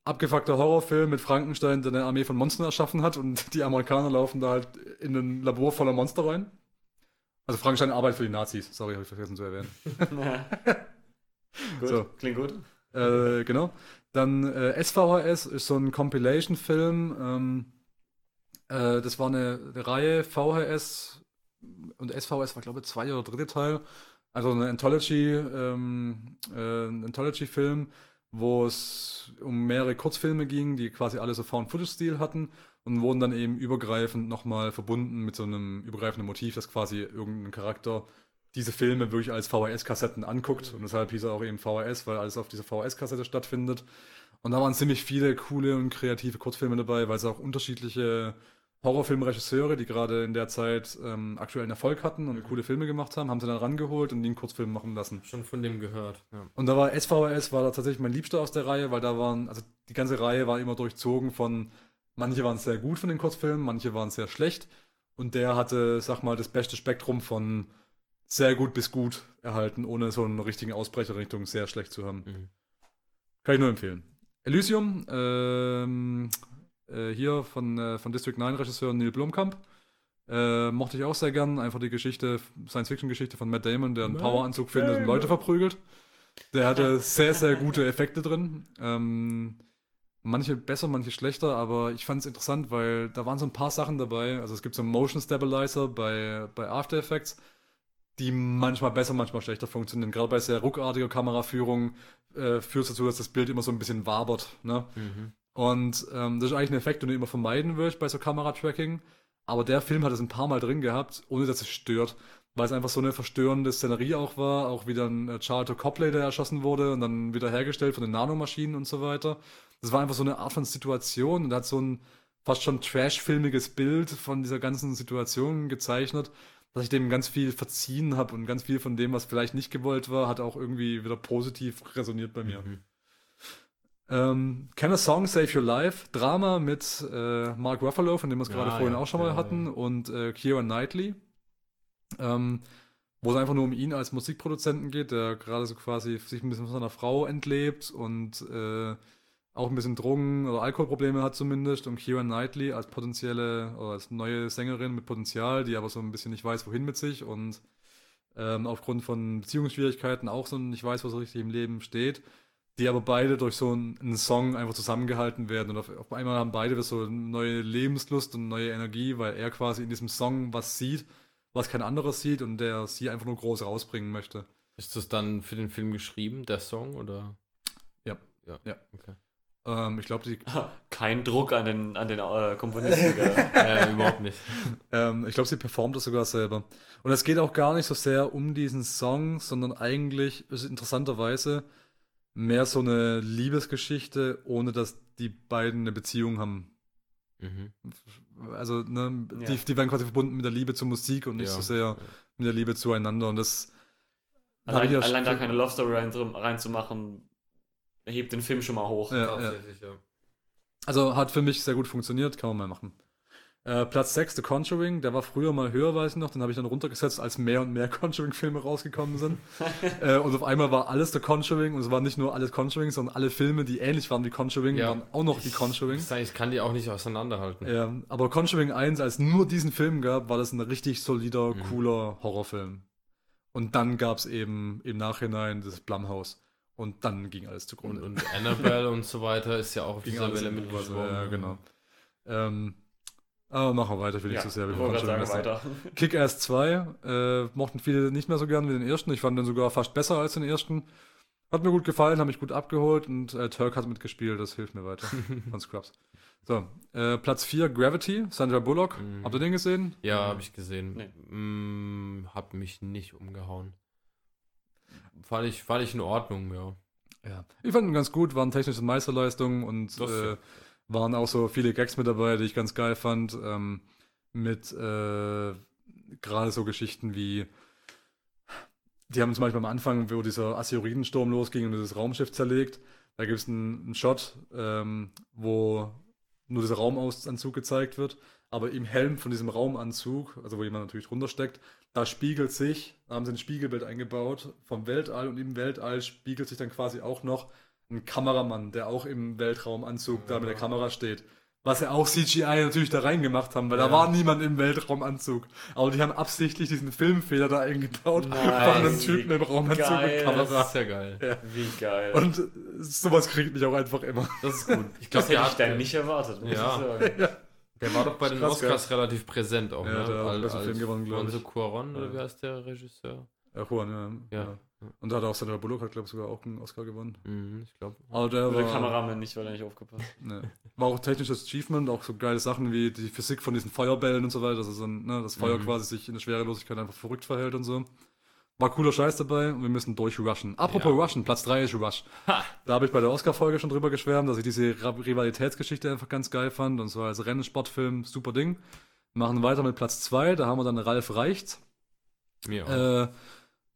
abgefuckter Horrorfilm mit Frankenstein, der eine Armee von Monstern erschaffen hat und die Amerikaner laufen da halt in ein Labor voller Monster rein. Also Frankenstein arbeitet für die Nazis, sorry, habe ich vergessen zu erwähnen. gut, So. klingt gut. Äh, genau. Dann äh, SVHS ist so ein Compilation-Film. Ähm, äh, das war eine, eine Reihe VHS und SVHS war, glaube ich, zwei oder dritte Teil. Also eine Anthology, ähm, äh, ein Anthology-Film, wo es um mehrere Kurzfilme ging, die quasi alle so Found-Footage-Stil hatten und wurden dann eben übergreifend nochmal verbunden mit so einem übergreifenden Motiv, dass quasi irgendein Charakter diese Filme wirklich als VHS-Kassetten anguckt. Und deshalb hieß er auch eben VHS, weil alles auf dieser VHS-Kassette stattfindet. Und da waren ziemlich viele coole und kreative Kurzfilme dabei, weil es auch unterschiedliche Horrorfilmregisseure, die gerade in der Zeit ähm, aktuellen Erfolg hatten und coole Filme gemacht haben, haben sie dann rangeholt und die einen Kurzfilm machen lassen. Schon von dem gehört. Ja. Und da war SVHS war da tatsächlich mein Liebster aus der Reihe, weil da waren, also die ganze Reihe war immer durchzogen von, manche waren sehr gut von den Kurzfilmen, manche waren sehr schlecht. Und der hatte, sag mal, das beste Spektrum von sehr gut bis gut erhalten, ohne so einen richtigen Ausbrecher Richtung sehr schlecht zu haben. Mhm. Kann ich nur empfehlen. Elysium, ähm, äh, hier von, äh, von District 9 Regisseur Neil Blomkamp. Äh, mochte ich auch sehr gern. Einfach die Geschichte, Science-Fiction-Geschichte von Matt Damon, der einen Poweranzug findet und Leute verprügelt. Der hatte sehr, sehr gute Effekte drin. Ähm, manche besser, manche schlechter, aber ich fand es interessant, weil da waren so ein paar Sachen dabei. Also es gibt so einen Motion Stabilizer bei, bei After Effects, die manchmal besser, manchmal schlechter funktionieren. Gerade bei sehr ruckartiger Kameraführung äh, führt es dazu, dass das Bild immer so ein bisschen wabert. Ne? Mhm. Und ähm, das ist eigentlich ein Effekt, den du immer vermeiden würdest bei so Kameratracking. Aber der Film hat es ein paar Mal drin gehabt, ohne dass es stört. Weil es einfach so eine verstörende Szenerie auch war. Auch wieder ein äh, Charlton Copley, der erschossen wurde und dann wieder hergestellt von den Nanomaschinen und so weiter. Das war einfach so eine Art von Situation und hat so ein fast schon trash-filmiges Bild von dieser ganzen Situation gezeichnet, dass ich dem ganz viel verziehen habe und ganz viel von dem, was vielleicht nicht gewollt war, hat auch irgendwie wieder positiv resoniert bei mir. Mhm. Ähm, Can a Song Save Your Life? Drama mit äh, Mark Ruffalo, von dem wir es gerade Ja, vorhin ja, auch schon mal ja, hatten, und äh, Keira Knightley. Ähm, wo es einfach nur um ihn als Musikproduzenten geht, der gerade so quasi sich ein bisschen von seiner Frau entlebt und äh, auch ein bisschen Drogen- oder Alkoholprobleme hat zumindest. Und Keira Knightley als potenzielle oder als neue Sängerin mit Potenzial, die aber so ein bisschen nicht weiß, wohin mit sich und ähm, aufgrund von Beziehungsschwierigkeiten auch so nicht weiß, was richtig im Leben steht die aber beide durch so einen, einen Song einfach zusammengehalten werden. Und auf, auf einmal haben beide so eine neue Lebenslust und neue Energie, weil er quasi in diesem Song was sieht, was kein anderer sieht und der sie einfach nur groß rausbringen möchte. Ist das dann für den Film geschrieben, der Song, oder? Ja. Ja. Ja. Okay. Ähm, ich glaube, die, Kein Druck an den, an den äh, Komponisten. gell? äh, überhaupt nicht. ähm, ich glaube, sie performt das sogar selber. Und es geht auch gar nicht so sehr um diesen Song, sondern eigentlich ist es interessanterweise mehr so eine Liebesgeschichte, ohne dass die beiden eine Beziehung haben. Mhm. Also, ne, Ja. die, die werden quasi verbunden mit der Liebe zur Musik und nicht Ja. so sehr mit der Liebe zueinander. Und das Allein, ja allein da keine Love Story rein, reinzumachen, hebt den Film schon mal hoch. Ja, ja. Tatsächlich, ja. Also hat für mich sehr gut funktioniert, kann man mal machen. Äh, Platz 6, The Conjuring, der war früher mal höher, weiß ich noch, den habe ich dann runtergesetzt, als mehr und mehr Conjuring-Filme rausgekommen sind. äh, und auf einmal war alles The Conjuring und es war nicht nur alles Conjuring, sondern alle Filme, die ähnlich waren wie Conjuring, Ja. waren auch noch die Conjuring. Ich, ich kann die auch nicht auseinanderhalten. Ja, aber Conjuring 1, als nur diesen Film gab, war das ein richtig solider, Mhm. cooler Horrorfilm. Und dann gab es eben im Nachhinein das Blumhouse. Und dann ging alles Und, zugrunde. und Annabelle und so weiter ist ja auch auf ging dieser Welle in mit die Hose. geschwommen. Ja, genau. Ähm, aber machen wir weiter, ich will nicht Ja, zu sehr ich über wollte sagen, weiter. Kick-Ass 2 äh, mochten viele nicht mehr so gern wie den ersten. Ich fand den sogar fast besser als den ersten. Hat mir gut gefallen, habe mich gut abgeholt und äh, Turk hat mitgespielt, das hilft mir weiter von Scrubs. So, äh, Platz 4, Gravity, Sandra Bullock. Mhm. Habt ihr den gesehen? Ja, habe ich gesehen. Nee. Mm, hab mich nicht umgehauen. Fand ich, fand ich in Ordnung, ja. Ja. Ich fand ihn ganz gut, waren technische Meisterleistungen und Das äh, ja. Waren auch so viele Gags mit dabei, die ich ganz geil fand. Ähm, mit äh, gerade so Geschichten wie, die haben zum Beispiel am Anfang, wo dieser Asteroidensturm losging und dieses Raumschiff zerlegt, da gibt es einen, einen Shot, ähm, wo nur dieser Raumanzug gezeigt wird, aber im Helm von diesem Raumanzug, also wo jemand natürlich drunter steckt, da spiegelt sich, da haben sie ein Spiegelbild eingebaut vom Weltall und im Weltall spiegelt sich dann quasi auch noch ein Kameramann, der auch im Weltraumanzug da mit der Kamera steht. Was ja auch CGI natürlich da reingemacht haben, weil da Ja. war niemand im Weltraumanzug. Aber die haben absichtlich diesen Filmfehler da eingebaut Nice. von einem Typen im Raumanzug Geil. mit Das Kamera. ist ja geil. Ja. Wie geil. Und sowas kriegt mich auch einfach immer. Das ist gut. Ich das glaube, hätte ich dann nicht erwartet, muss Ja. ich sagen. Der war doch bei den Krass, Oscars relativ präsent auch, Ja, ne? der hat als Film gewonnen, glaub Alfonso ich. Cuarón, oder Ja. wie heißt der Regisseur? Ja, Juan, ja. Ja. Ja. Und da hat auch Sandra Bullock, hat glaube ich sogar auch einen Oscar gewonnen. Mhm, ich glaube. Aber der Der war, Kameramann nicht, weil er nicht aufgepasst ne, war auch technisches Achievement, auch so geile Sachen wie die Physik von diesen Feuerbällen und so weiter, dass es dann, ne, das Feuer Mhm. quasi sich in der Schwerelosigkeit einfach verrückt verhält und so. war cooler Scheiß dabei und wir müssen durchrushen. Apropos Ja. Rushen, Platz 3 ist Rush. Ha. Da habe ich bei der Oscar-Folge schon drüber geschwärmt, dass ich diese Rivalitätsgeschichte einfach ganz geil fand und zwar als Rennsportfilm, super Ding. Machen weiter mit Platz 2, da haben wir dann Ralf Reicht. Mir auch. Äh,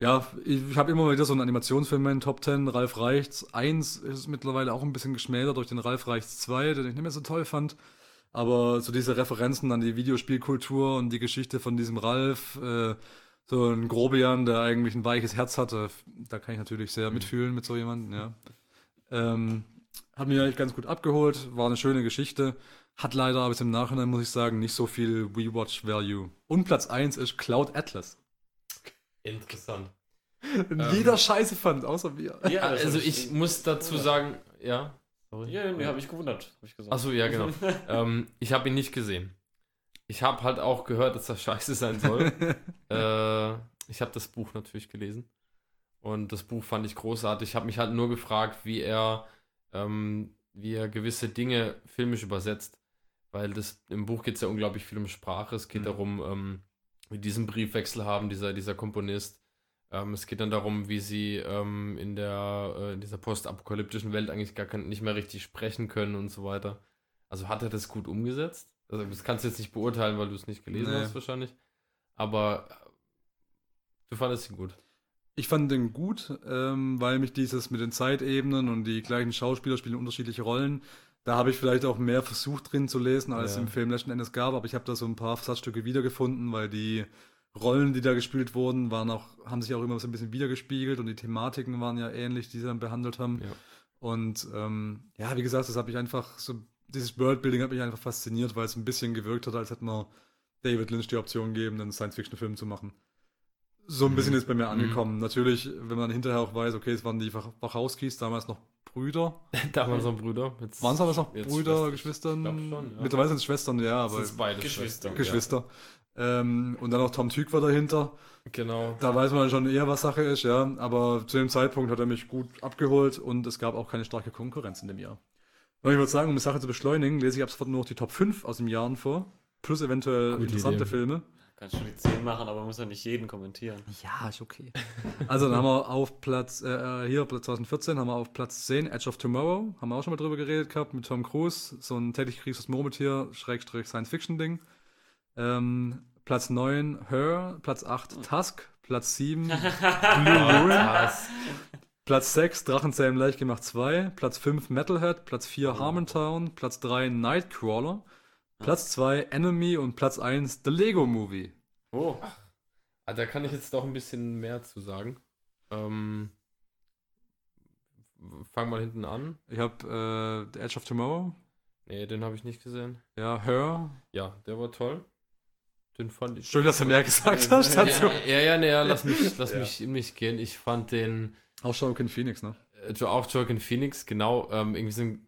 ja, ich, ich habe immer wieder so einen Animationsfilm in meinen Top 10. Ralf Reichts 1 ist mittlerweile auch ein bisschen geschmälert durch den Ralf Reichts 2, den ich nicht mehr so toll fand. Aber so diese Referenzen an die Videospielkultur und die Geschichte von diesem Ralf, äh, so ein Grobian, der eigentlich ein weiches Herz hatte, da kann ich natürlich sehr mitfühlen mit so jemandem, ja. Ähm, hat mich eigentlich ganz gut abgeholt, war eine schöne Geschichte. Hat leider aber jetzt im Nachhinein, muss ich sagen, nicht so viel Rewatch-Value. Und Platz 1 ist Cloud Atlas. Interessant. Den jeder Scheiße fand, außer wir. Ja, also ich muss dazu sagen, ja. Sorry. Ja, nee, habe ich gewundert. Hab ich gesagt. Achso, ja, genau. ähm, ich habe ihn nicht gesehen. Ich habe halt auch gehört, dass das scheiße sein soll. äh, ich habe das Buch natürlich gelesen. Und das Buch fand ich großartig. Ich habe mich halt nur gefragt, wie er, ähm, wie er gewisse Dinge filmisch übersetzt. Weil das im Buch geht es ja unglaublich viel um Sprache. Es geht Mhm. darum, ähm, diesen Briefwechsel haben, dieser, dieser Komponist. Ähm, es geht dann darum, wie sie ähm, in, der, äh, in dieser postapokalyptischen Welt eigentlich gar kein, nicht mehr richtig sprechen können und so weiter. Also hat er das gut umgesetzt? Also das kannst du jetzt nicht beurteilen, weil du es nicht gelesen Nee. hast wahrscheinlich. Aber äh, du fandest ihn gut. Ich fand den gut, ähm, weil mich dieses mit den Zeitebenen und die gleichen Schauspieler spielen unterschiedliche Rollen. Da habe ich vielleicht auch mehr versucht drin zu lesen, als Ja. im Film letzten Endes gab, aber ich habe da so ein paar Versatzstücke wiedergefunden, weil die Rollen, die da gespielt wurden, waren auch, haben sich auch immer so ein bisschen wiedergespiegelt und die Thematiken waren ja ähnlich, die sie dann behandelt haben. Ja. Und ähm, ja, wie gesagt, das hat mich einfach so, dieses Worldbuilding hat mich einfach fasziniert, weil es ein bisschen gewirkt hat, als hätte man David Lynch die Option gegeben, einen Science-Fiction-Film zu machen. So ein bisschen Mhm. ist bei mir Mhm. angekommen. Natürlich, wenn man hinterher auch weiß, okay, es waren die Wach- Wachowskis, damals noch Brüder. Damals noch Brüder. Jetzt- Waren es damals noch Brüder, Schwester. Geschwistern? Schon, ja. Mittlerweile sind es Schwestern, ja, aber Sind's beide Geschwister. Geschwister. Ähm, und dann noch Tom Tüg war dahinter. Ja. Genau. Da weiß man schon eher, was Sache ist, ja. Aber zu dem Zeitpunkt hat er mich gut abgeholt und es gab auch keine starke Konkurrenz in dem Jahr. Und ich würde sagen, um die Sache zu beschleunigen, lese ich ab sofort nur noch die Top 5 aus dem Jahren vor. Plus eventuell Gute interessante Idee. Filme. Kannst schon die 10 machen, aber muss ja nicht jeden kommentieren. Ja, ist okay. Also dann haben wir auf Platz, äh, hier Platz 2014 haben wir auf Platz 10 Edge of Tomorrow. Haben wir auch schon mal drüber geredet gehabt mit Tom Cruise. So ein täglich kriegstes Murmeltier, Schrägstrich Science-Fiction-Ding. Ähm, Platz 9 Her, Platz 8 Tusk, Platz 7 Blue Ruin? Platz 6 Drachenzähmen leicht gemacht 2, Platz 5 Metalhead, Platz 4 Harmontown, Platz 3 Nightcrawler, Platz 2 Enemy und Platz 1 The Lego Movie. Oh, Ah, da kann ich jetzt doch ein bisschen mehr zu sagen. Ähm, fang mal hinten an. Ich habe äh, The Edge of Tomorrow, Nee, den habe ich nicht gesehen. ja, Her. Ja, der war toll. Den fand ich. Schön, dass du mehr gesagt hast dazu. Ja, ja, ja, nee, ja lass mich, lass Ja. mich in mich gehen. Ich fand den, Auch Joaquin Phoenix, ne? äh, auch Joaquin Phoenix, genau, ähm, irgendwie so ein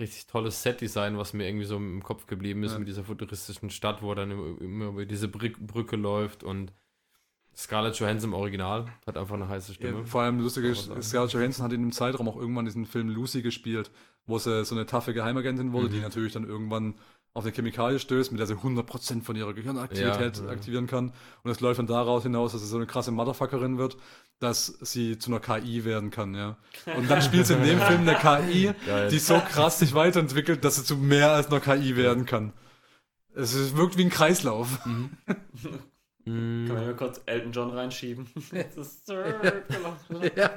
richtig tolles Set-Design, was mir irgendwie so im Kopf geblieben ist, Ja. mit dieser futuristischen Stadt, wo er dann immer, über diese Brück, Brücke läuft und Scarlett Johansson im Original hat einfach eine heiße Stimme. Ja, vor allem lustig ist. Scarlett Johansson hat in dem Zeitraum auch irgendwann diesen Film Lucy gespielt, wo sie so eine taffe Geheimagentin wurde, Mhm. die natürlich dann irgendwann auf eine Chemikalie stößt, mit der sie 100% von ihrer Gehirnaktivität Ja, ja. aktivieren kann. Und es läuft dann daraus hinaus, dass sie so eine krasse Motherfuckerin wird, dass sie zu einer KI werden kann, ja. Und dann spielt sie in dem Film eine KI, Geil. die so krass sich weiterentwickelt, dass sie zu mehr als einer KI werden kann. Es ist- wirkt wie ein Kreislauf. Mhm. kann man hier kurz Elton John reinschieben? Das ist Circle of- Ja.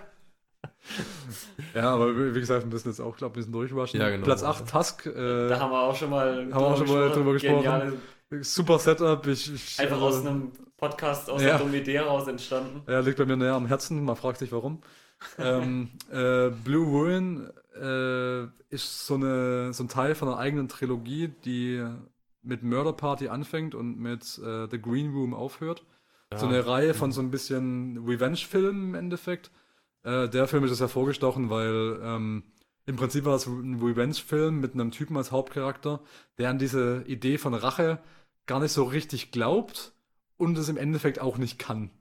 ja, aber wie gesagt, wir müssen jetzt auch, glaube ich, ein bisschen durchrushen. Ja, genau. Platz 8, Tusk. Äh, Da haben wir auch schon mal, Haben wir auch schon mal drüber gesprochen. Geniale, super Setup. Ich, ich, einfach äh, aus einem Podcast, aus Ja. einer dummen Idee raus entstanden. Ja, liegt bei mir näher am Herzen. Man fragt sich, warum. ähm, äh, Blue Ruin äh, ist so, eine, so ein Teil von einer eigenen Trilogie, die mit Murder Party anfängt und mit äh, The Green Room aufhört. So eine Reihe von so ein bisschen Revenge-Filmen im Endeffekt. Äh, der Film ist das hervorgestochen, weil ähm, im Prinzip war es ein Revenge-Film mit einem Typen als Hauptcharakter, der an diese Idee von Rache gar nicht so richtig glaubt und es im Endeffekt auch nicht kann.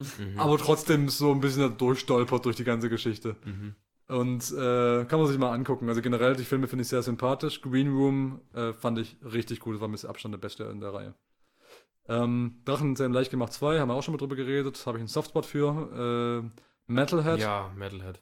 Mhm. Aber trotzdem so ein bisschen durchstolpert durch die ganze Geschichte. Mhm. Und äh, kann man sich mal angucken. Also generell, die Filme finde ich sehr sympathisch. Green Room äh, fand ich richtig gut. Das war mit Abstand der beste in der Reihe. Ähm, Drachen sehr leicht gemacht 2, haben wir auch schon mal drüber geredet, habe ich einen Softspot für. Äh, Metalhead, Ja, Metalhead.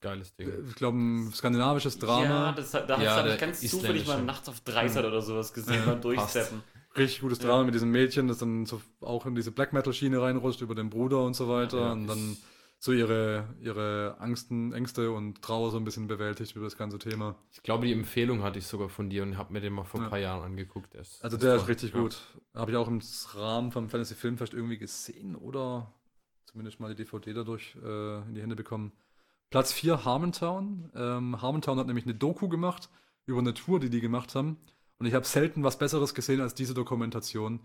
Geiles Ding. ich glaube ein skandinavisches Drama. Ja, das, da Ja, habe ich ganz zufällig mal nachts auf Dreisat oder sowas gesehen, Ja, beim Durchsteppen. Richtig gutes Ja. Drama mit diesem Mädchen, das dann so auch in diese Black Metal Schiene reinrutscht über den Bruder und so weiter Ja, und dann ist- so ihre, ihre Angsten, Ängste und Trauer so ein bisschen bewältigt über das ganze Thema. Ich glaube, die Empfehlung hatte ich sogar von dir und habe mir den mal vor ein Ja. paar Jahren angeguckt. Ist- Also ist der toll. ist richtig Ja. gut. Habe ich auch im Rahmen vom Fantasy Filmfest irgendwie gesehen oder zumindest mal die DVD dadurch äh, in die Hände bekommen. Platz 4 Harmontown. Ähm, Harmontown hat nämlich eine Doku gemacht über eine Tour, die die gemacht haben. Und ich habe selten was Besseres gesehen als diese Dokumentation.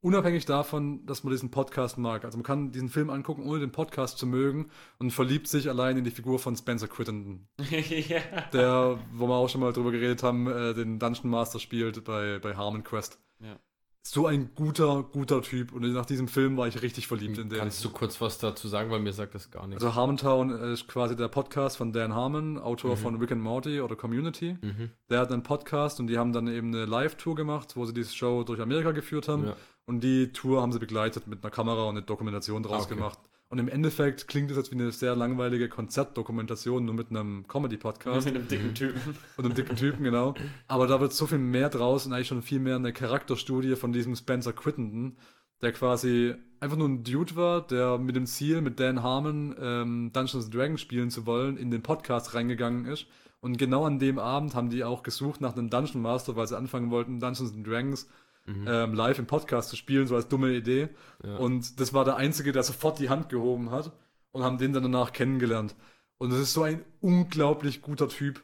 Unabhängig davon, dass man diesen Podcast mag. Also man kann diesen Film angucken, ohne den Podcast zu mögen und verliebt sich allein in die Figur von Spencer Crittenden ja. der, wo wir auch schon mal drüber geredet haben, äh, den Dungeon Master spielt bei, bei Harmon Quest. Ja. So ein guter, guter Typ. Und nach diesem Film war ich richtig verliebt in den. Kannst du kurz was dazu sagen, weil mir sagt das gar nichts. Also Harmontown ist quasi der Podcast von Dan Harmon, Autor Mhm. von Rick and Morty oder Community. mhm. Der hat einen Podcast und die haben dann eben eine Live-Tour gemacht, wo sie diese Show durch Amerika geführt haben. ja. Und die Tour haben sie begleitet mit einer Kamera und eine Dokumentation draus Okay. gemacht. Und im Endeffekt klingt es jetzt wie eine sehr langweilige Konzertdokumentation, nur mit einem Comedy-Podcast. Mit einem dicken Mhm. Typen. Und einem dicken Typen, genau. Aber da wird so viel mehr draus und eigentlich schon viel mehr eine Charakterstudie von diesem Spencer Crittenden, der quasi einfach nur ein Dude war, der mit dem Ziel, mit Dan Harmon ähm, Dungeons and Dragons spielen zu wollen, in den Podcast reingegangen ist. Und genau an dem Abend haben die auch gesucht nach einem Dungeon Master, weil sie anfangen wollten, Dungeons and Dragons Mhm. ähm, live im Podcast zu spielen, so als dumme Idee. Ja. Und das war der Einzige, der sofort die Hand gehoben hat und haben den dann danach kennengelernt. Und das ist so ein unglaublich guter Typ,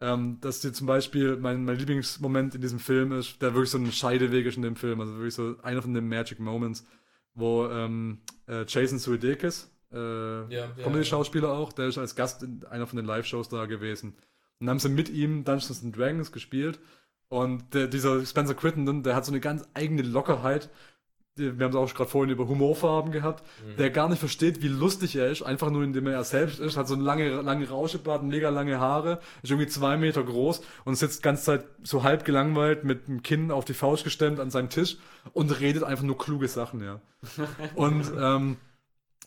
ähm, dass dir zum Beispiel mein, mein Lieblingsmoment in diesem Film ist, der wirklich so ein Scheideweg ist in dem Film, also wirklich so einer von den Magic Moments, wo ähm, äh, Jason Sudeikis, äh, ja, Comedy-Schauspieler auch, der ist als Gast in einer von den Live-Shows da gewesen. Und dann haben sie mit ihm Dungeons and Dragons gespielt. Und der, dieser Spencer Crittenden, der hat so eine ganz eigene Lockerheit. Wir haben es auch gerade vorhin über Humorfarben gehabt, Mhm. der gar nicht versteht, wie lustig er ist, einfach nur indem er er selbst ist, hat so einen lange, lange Rauschebart, mega lange Haare, ist irgendwie zwei Meter groß und sitzt die ganze Zeit so halb gelangweilt mit dem Kinn auf die Faust gestemmt an seinem Tisch und redet einfach nur kluge Sachen, ja. und ähm,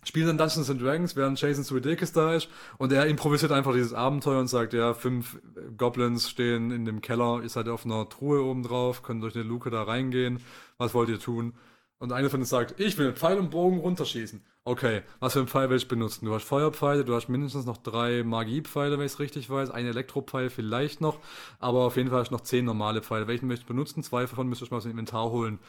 spielen dann Dungeons and Dragons, während Jason Sudeikis da ist und er improvisiert einfach dieses Abenteuer und sagt, ja, fünf Goblins stehen in dem Keller, ihr seid auf einer Truhe oben drauf, könnt durch eine Luke da reingehen, was wollt ihr tun? Und einer von uns sagt, ich will Pfeil und Bogen runterschießen. Okay, was für einen Pfeil will ich benutzen? Du hast Feuerpfeile, du hast mindestens noch drei Magiepfeile, wenn ich es richtig weiß, ein Elektropfeil vielleicht noch, aber auf jeden Fall hast du noch zehn normale Pfeile. Welchen möchtest du benutzen? Zwei davon müsstest du mal aus dem Inventar holen.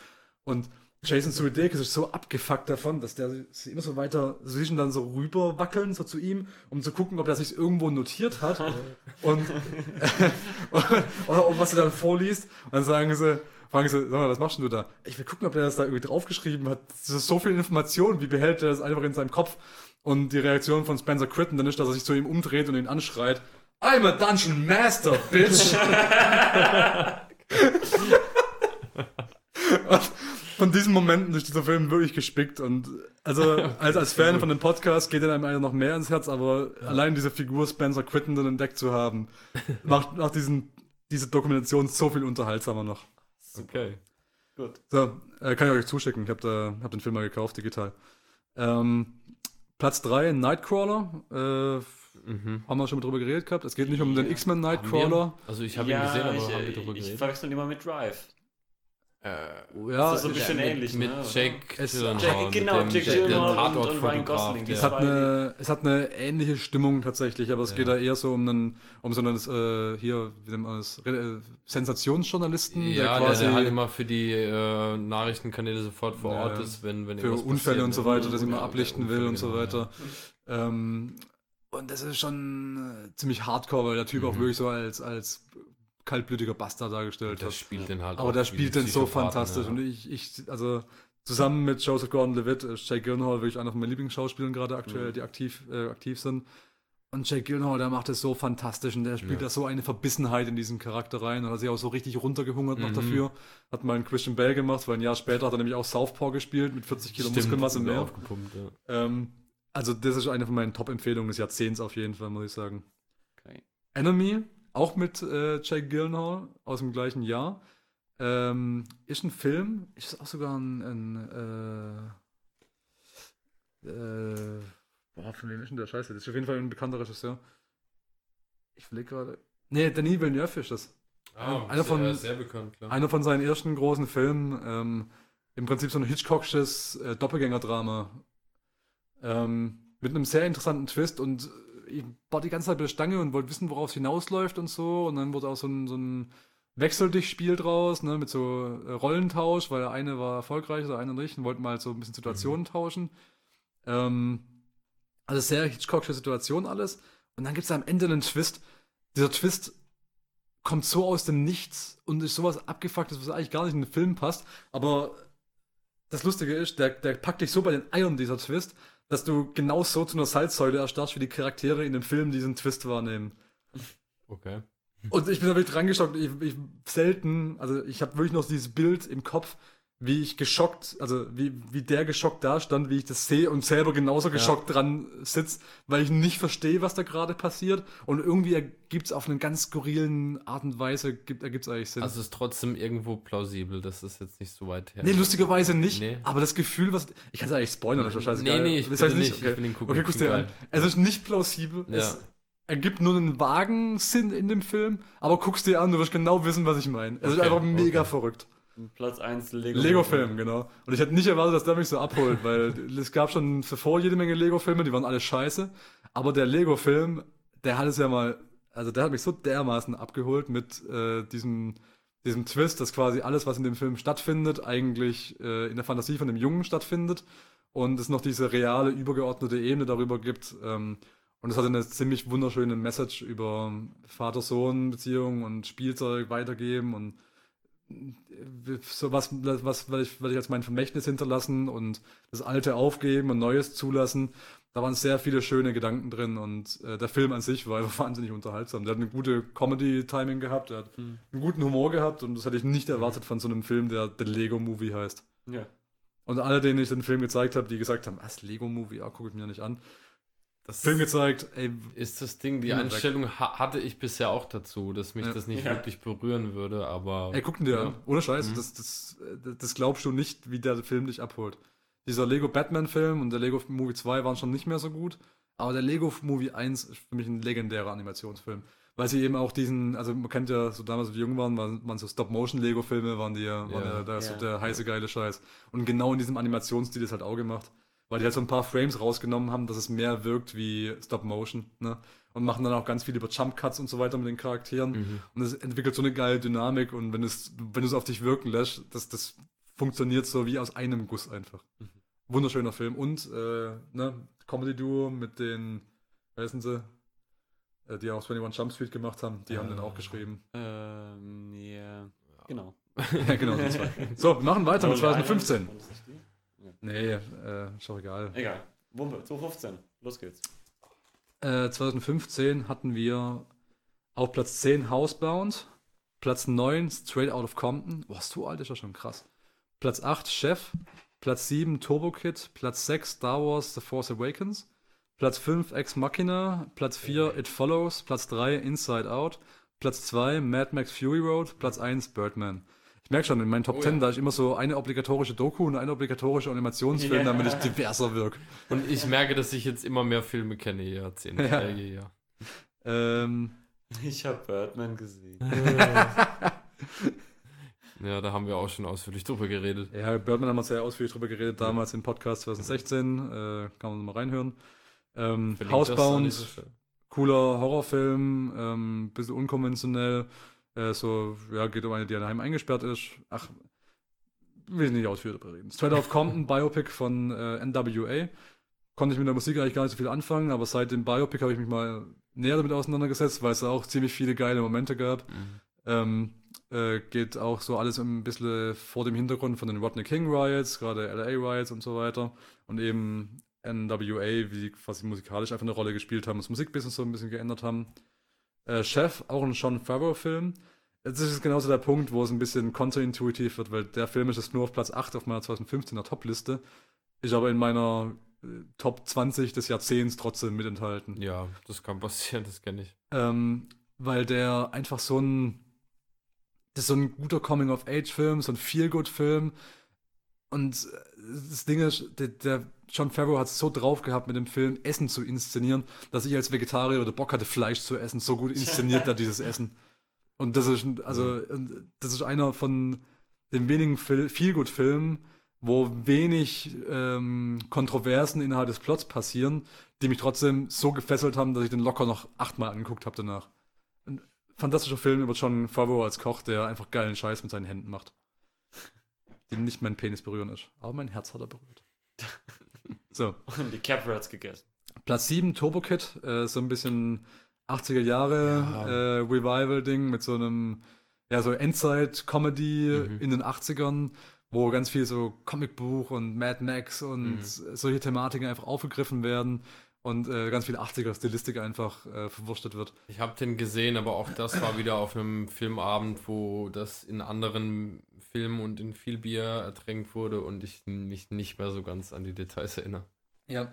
Und Jason Sudeikis ist so abgefuckt davon, dass der sich immer so weiter zwischen dann so rüber wackeln, so zu ihm, um zu gucken, ob er sich irgendwo notiert hat und oder ob was er dann vorliest. Und dann sagen sie, fragen sie, sag mal, was machst denn du da? Ich will gucken, ob der das da irgendwie draufgeschrieben hat. Das ist so viel Information, wie behält er das einfach in seinem Kopf? Und die Reaktion von Spencer Critton dann ist, dass er sich zu ihm umdreht und ihn anschreit. I'm a Dungeon Master, bitch! Und von diesen Momenten ist dieser Film wirklich gespickt und also als, als Fan von dem Podcast geht einem einer noch mehr ins Herz, aber allein diese Figur Spencer Crittenden entdeckt zu haben, macht, macht diesen, diese Dokumentation so viel unterhaltsamer noch. Okay. Gut. So, äh, kann ich euch zuschicken. Ich habe hab den Film mal gekauft, digital. Ähm, Platz 3, Nightcrawler. Äh, Mhm. haben wir schon mal drüber geredet gehabt. Es geht nicht um den Ja. X-Men Nightcrawler. Also ich habe ja, ihn gesehen, aber ich, haben wir äh, darüber ich geredet? verwechsel ihn immer mit Drive. Äh, Ja, Das ist so ein bisschen mit, ähnlich, mit ne? Jake Es- Gyllenhaal, Jake- mit genau, dem- Jake der- Gyllenhaal der und- und Ryan Gosling, der- Es hat, eine, es hat eine ähnliche Stimmung tatsächlich, aber es Ja. geht da eher so um, einen, um so einen, äh, hier, wie nennt man das, Re- äh, Sensationsjournalisten, Ja, der, quasi der halt immer für die äh, Nachrichtenkanäle sofort vor Ja, Ort ja. ist, wenn, wenn für Unfälle und so ne? weiter, das Ja, immer der ablichten will und so genau, weiter. Ähm, und das ist schon äh, ziemlich hardcore, weil der Typ auch Mhm. wirklich so als, als kaltblütiger Bastard dargestellt Der hat. spielt den halt Aber auch der spielt den so fantastisch. ja. Und ich, ich, also zusammen mit Joseph Gordon-Levitt ist Jake Gyllenhaal wirklich einer von meinen Lieblingsschauspielern gerade aktuell, Mhm. die aktiv, äh, aktiv sind. Und Jake Gyllenhaal, der macht es so fantastisch und der spielt Ja. da so eine Verbissenheit in diesen Charakter rein und hat sich auch so richtig runtergehungert noch Mhm. dafür. Hat mal einen Christian Bale gemacht, weil ein Jahr später hat er nämlich auch Southpaw gespielt mit 40 Kilo Stimmt, Muskelmasse mehr. aufgepumpt, ja. Ähm, also das ist eine von meinen Top-Empfehlungen des Jahrzehnts auf jeden Fall, muss ich sagen. Okay. Enemy, auch mit äh, Jake Gyllenhaal aus dem gleichen Jahr. Ähm, ist ein Film, ist auch sogar ein, ein äh, äh, boah, von wem ist denn der Scheiße? Das ist auf jeden Fall ein bekannter Regisseur. Ich will gerade. Nee, Denis Villeneuve ist das. Ah, Einer von- sehr, sehr bekannt, klar. Einer von seinen ersten großen Filmen. Ähm, Im Prinzip so ein Hitchcocksches äh, Doppelgänger-Drama. Ähm, mit einem sehr interessanten Twist und ich war die ganze Zeit bei der Stange und wollte wissen, worauf es hinausläuft und so. Und dann wurde auch so ein, so ein Wechseldicht-Spiel draus, ne, mit so äh, Rollentausch, weil der eine war erfolgreich, der eine nicht, und wollten mal so ein bisschen Situationen tauschen. Ähm, also sehr Hitchcocksche Situation alles. Und dann gibt es am Ende einen Twist. Dieser Twist kommt so aus dem Nichts und ist sowas abgefucktes, was eigentlich gar nicht in den Film passt. Aber das Lustige ist, der, der packt dich so bei den Eiern, dieser Twist, dass du genau so zu einer Salzsäule erstarrst, wie die Charaktere in dem Film diesen Twist wahrnehmen. Okay. Und ich bin da wirklich dran geschockt. Ich, ich selten, also ich habe wirklich noch dieses Bild im Kopf, wie ich geschockt, also wie, wie der geschockt da stand, wie ich das sehe und selber genauso geschockt dran sitzt, weil ich nicht verstehe, was da gerade passiert. Und irgendwie ergibt es auf eine ganz skurrilen Art und Weise, gibt, ergibt es eigentlich Sinn. Also es ist trotzdem irgendwo plausibel, das ist jetzt nicht so weit her. nee, lustigerweise nicht, Nee. aber das Gefühl, was. Ich kann es eigentlich spoilern, das ist scheißegal. Nee, nee, ich das heißt nicht, ich Okay, will ihn gucken, okay ich bin dir an. Es ist nicht plausibel. Ja. Es ergibt nur einen vagen Sinn in dem Film, aber guckst dir an, du wirst genau wissen, was ich meine. Es ist Okay, einfach mega okay. verrückt. Platz 1 Lego. Lego-Film, genau. Und ich hätte nicht erwartet, dass der mich so abholt, weil es gab schon zuvor jede Menge Lego-Filme, die waren alle scheiße. Aber der Lego-Film, der hat es ja mal, also der hat mich so dermaßen abgeholt mit äh, diesem, diesem Twist, dass quasi alles, was in dem Film stattfindet, eigentlich äh, in der Fantasie von dem Jungen stattfindet. Und es noch diese reale, übergeordnete Ebene darüber gibt. Ähm, und es hatte eine ziemlich wunderschöne Message über Vater-Sohn-Beziehungen und Spielzeug weitergeben und so was, was werde ich, werd ich als mein Vermächtnis hinterlassen und das Alte aufgeben und Neues zulassen. Da waren sehr viele schöne Gedanken drin und äh, der Film an sich war wahnsinnig unterhaltsam. Der hat eine gute Comedy-Timing gehabt, der hat Hm. einen guten Humor gehabt und das hätte ich nicht erwartet von so einem Film, der The Lego Movie heißt. Ja. Und alle, denen ich den Film gezeigt habe, die gesagt haben, was, Lego Movie, ja, gucke ich mir nicht an. Das Film gezeigt, ey, ist das Ding, die weg. Einstellung ha hatte ich bisher auch dazu, dass mich Ja. das nicht Ja. wirklich berühren würde, aber Ey, guck dir Ja. an. Ohne Scheiß. Mhm. Das, das, das glaubst du nicht, wie der Film dich abholt. Dieser Lego Batman-Film und der Lego Movie 2 waren schon nicht mehr so gut. Aber der Lego Movie 1 ist für mich ein legendärer Animationsfilm. Weil sie eben auch diesen, also man kennt ja, so damals, als wir jung waren, waren, waren so Stop-Motion-Lego-Filme, waren die ja, waren Ja. ja, da ist so der heiße, geile Scheiß. Und genau in diesem Animationsstil ist halt auch gemacht. Weil die halt so ein paar Frames rausgenommen haben, dass es mehr wirkt wie Stop-Motion, ne? Und machen dann auch ganz viel über Jump-Cuts und so weiter mit den Charakteren. Mhm. Und es entwickelt so eine geile Dynamik und wenn es, wenn du es auf dich wirken lässt, das, das funktioniert so wie aus einem Guss einfach. Mhm. Wunderschöner Film. Und äh, ne, Comedy-Duo mit den, wer sind sie? Äh, die auch 21 Jump Street gemacht haben, die haben den auch Äh. geschrieben. Ähm, ja. Genau. ja, genau, die zwei. So, wir machen weiter mit Oh, ja, 2015. ja, das ist die. Nee, äh, ist doch egal. Egal. Wumpe, 215. Los geht's. Äh, 2015 hatten wir auf Platz 10 Housebound, Platz 9 Straight Out of Compton. Boah, so alt ist ja schon krass. Platz 8 Chef, Platz 7 Turbo Kid, Platz 6 Star Wars The Force Awakens, Platz 5 Ex Machina, Platz 4 It Follows, Platz 3 Inside Out, Platz 2 Mad Max Fury Road, Platz 1 Birdman. Ich merke schon, in meinen Top Oh 10, ja. da ist immer so eine obligatorische Doku und eine obligatorische Animationsfilm, Ja. damit ich diverser wirke. Und ich merke, dass ich jetzt immer mehr Filme kenne, je Jahrzehnte. Ja. Ja. Ähm, Ich habe Birdman gesehen. ja, da haben wir auch schon ausführlich drüber geredet. Ja, Birdman haben wir sehr ausführlich drüber geredet, damals im Podcast 2016. Äh, kann man mal reinhören. Ähm, Housebound, cooler Horrorfilm, ähm, bisschen unkonventionell. Äh, so, ja, geht um eine, die daheim eingesperrt ist. Ach, will ich nicht ausführlich darüber reden. Straight Out Compton, Biopic von äh, NWA. Konnte ich mit der Musik eigentlich gar nicht so viel anfangen, aber seit dem Biopic habe ich mich mal näher damit auseinandergesetzt, weil es auch ziemlich viele geile Momente gab. Mhm. Ähm, äh, geht auch so alles ein bisschen vor dem Hintergrund von den Rodney King Riots, gerade LA Riots und so weiter. Und eben NWA, wie quasi musikalisch einfach eine Rolle gespielt haben, das Musikbusiness so ein bisschen geändert haben. Äh, Chef, auch ein Sean Favreau-Film. Jetzt ist es genauso der Punkt, wo es ein bisschen kontraintuitiv wird, weil der Film ist jetzt nur auf Platz 8 auf meiner 2015er Top-Liste. Ist aber in meiner äh, Top 20 des Jahrzehnts trotzdem mit enthalten. Ja, das kann passieren, das kenne ich. Ähm, weil der einfach so ein. Das das ist so ein guter Coming-of-Age-Film, so ein Feel-Good-Film. Und äh, das Ding ist, der, der John Favreau hat es so drauf gehabt, mit dem Film Essen zu inszenieren, dass ich als Vegetarier oder Bock hatte, Fleisch zu essen. So gut inszeniert er dieses Essen. Und das ist, also, das ist einer von den wenigen Feel-Good-Filmen, wo wenig ähm, Kontroversen innerhalb des Plots passieren, die mich trotzdem so gefesselt haben, dass ich den locker noch achtmal angeguckt habe danach. Ein fantastischer Film über John Favreau als Koch, der einfach geilen Scheiß mit seinen Händen macht. Den nicht mein Penis berühren ist. Aber mein Herz hat er berührt. So. Und die Capra hat's gegessen. Platz 7, Turbo Kid, äh, so ein bisschen 80er Jahre ja. äh, Revival-Ding mit so einem, ja, so Endzeit-Comedy mhm. in den 80ern, wo ganz viel so Comicbuch und Mad Max und mhm. solche Thematiken einfach aufgegriffen werden und äh, ganz viel 80er-Stilistik einfach äh, verwurstet wird. Ich habe den gesehen, aber auch das war wieder auf einem Filmabend, wo das in anderen Filmen und in viel Bier ertränkt wurde und ich mich nicht mehr so ganz an die Details erinnere. Ja,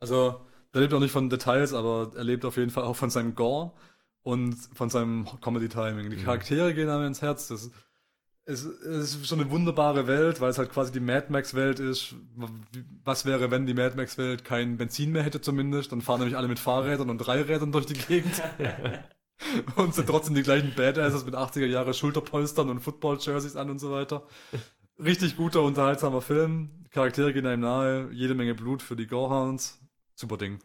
also er lebt auch nicht von Details, aber er lebt auf jeden Fall auch von seinem Gore und von seinem Comedy-Timing. Die mhm. Charaktere mhm. gehen einem ins Herz. Das ist, ist schon eine wunderbare Welt, weil es halt quasi die Mad Max-Welt ist. Was wäre, wenn die Mad Max-Welt kein Benzin mehr hätte zumindest? Dann fahren nämlich alle mit Fahrrädern und Dreirädern durch die Gegend. und sind trotzdem die gleichen Badasses mit 80er Jahre Schulterpolstern und Football-Jerseys an und so weiter. Richtig guter, unterhaltsamer Film. Charaktere gehen einem nahe, jede Menge Blut für die Gorehounds. Super Ding.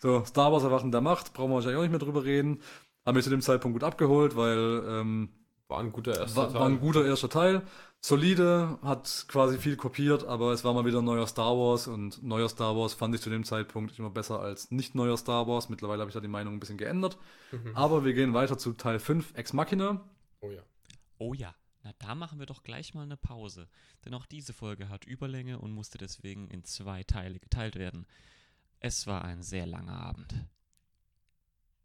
So, Star Wars Erwachen der Macht, brauchen wir wahrscheinlich auch nicht mehr drüber reden. Haben wir zu dem Zeitpunkt gut abgeholt, weil ähm, war ein guter erster war, Teil. War ein guter erster Teil. Solide, hat quasi viel kopiert, aber es war mal wieder neuer Star Wars und neuer Star Wars fand ich zu dem Zeitpunkt immer besser als nicht neuer Star Wars. Mittlerweile habe ich da die Meinung ein bisschen geändert. Mhm. Aber wir gehen weiter zu Teil 5, Ex Machina. Oh ja. Oh ja. Na, da machen wir doch gleich mal eine Pause. Denn auch diese Folge hat Überlänge und musste deswegen in zwei Teile geteilt werden. Es war ein sehr langer Abend.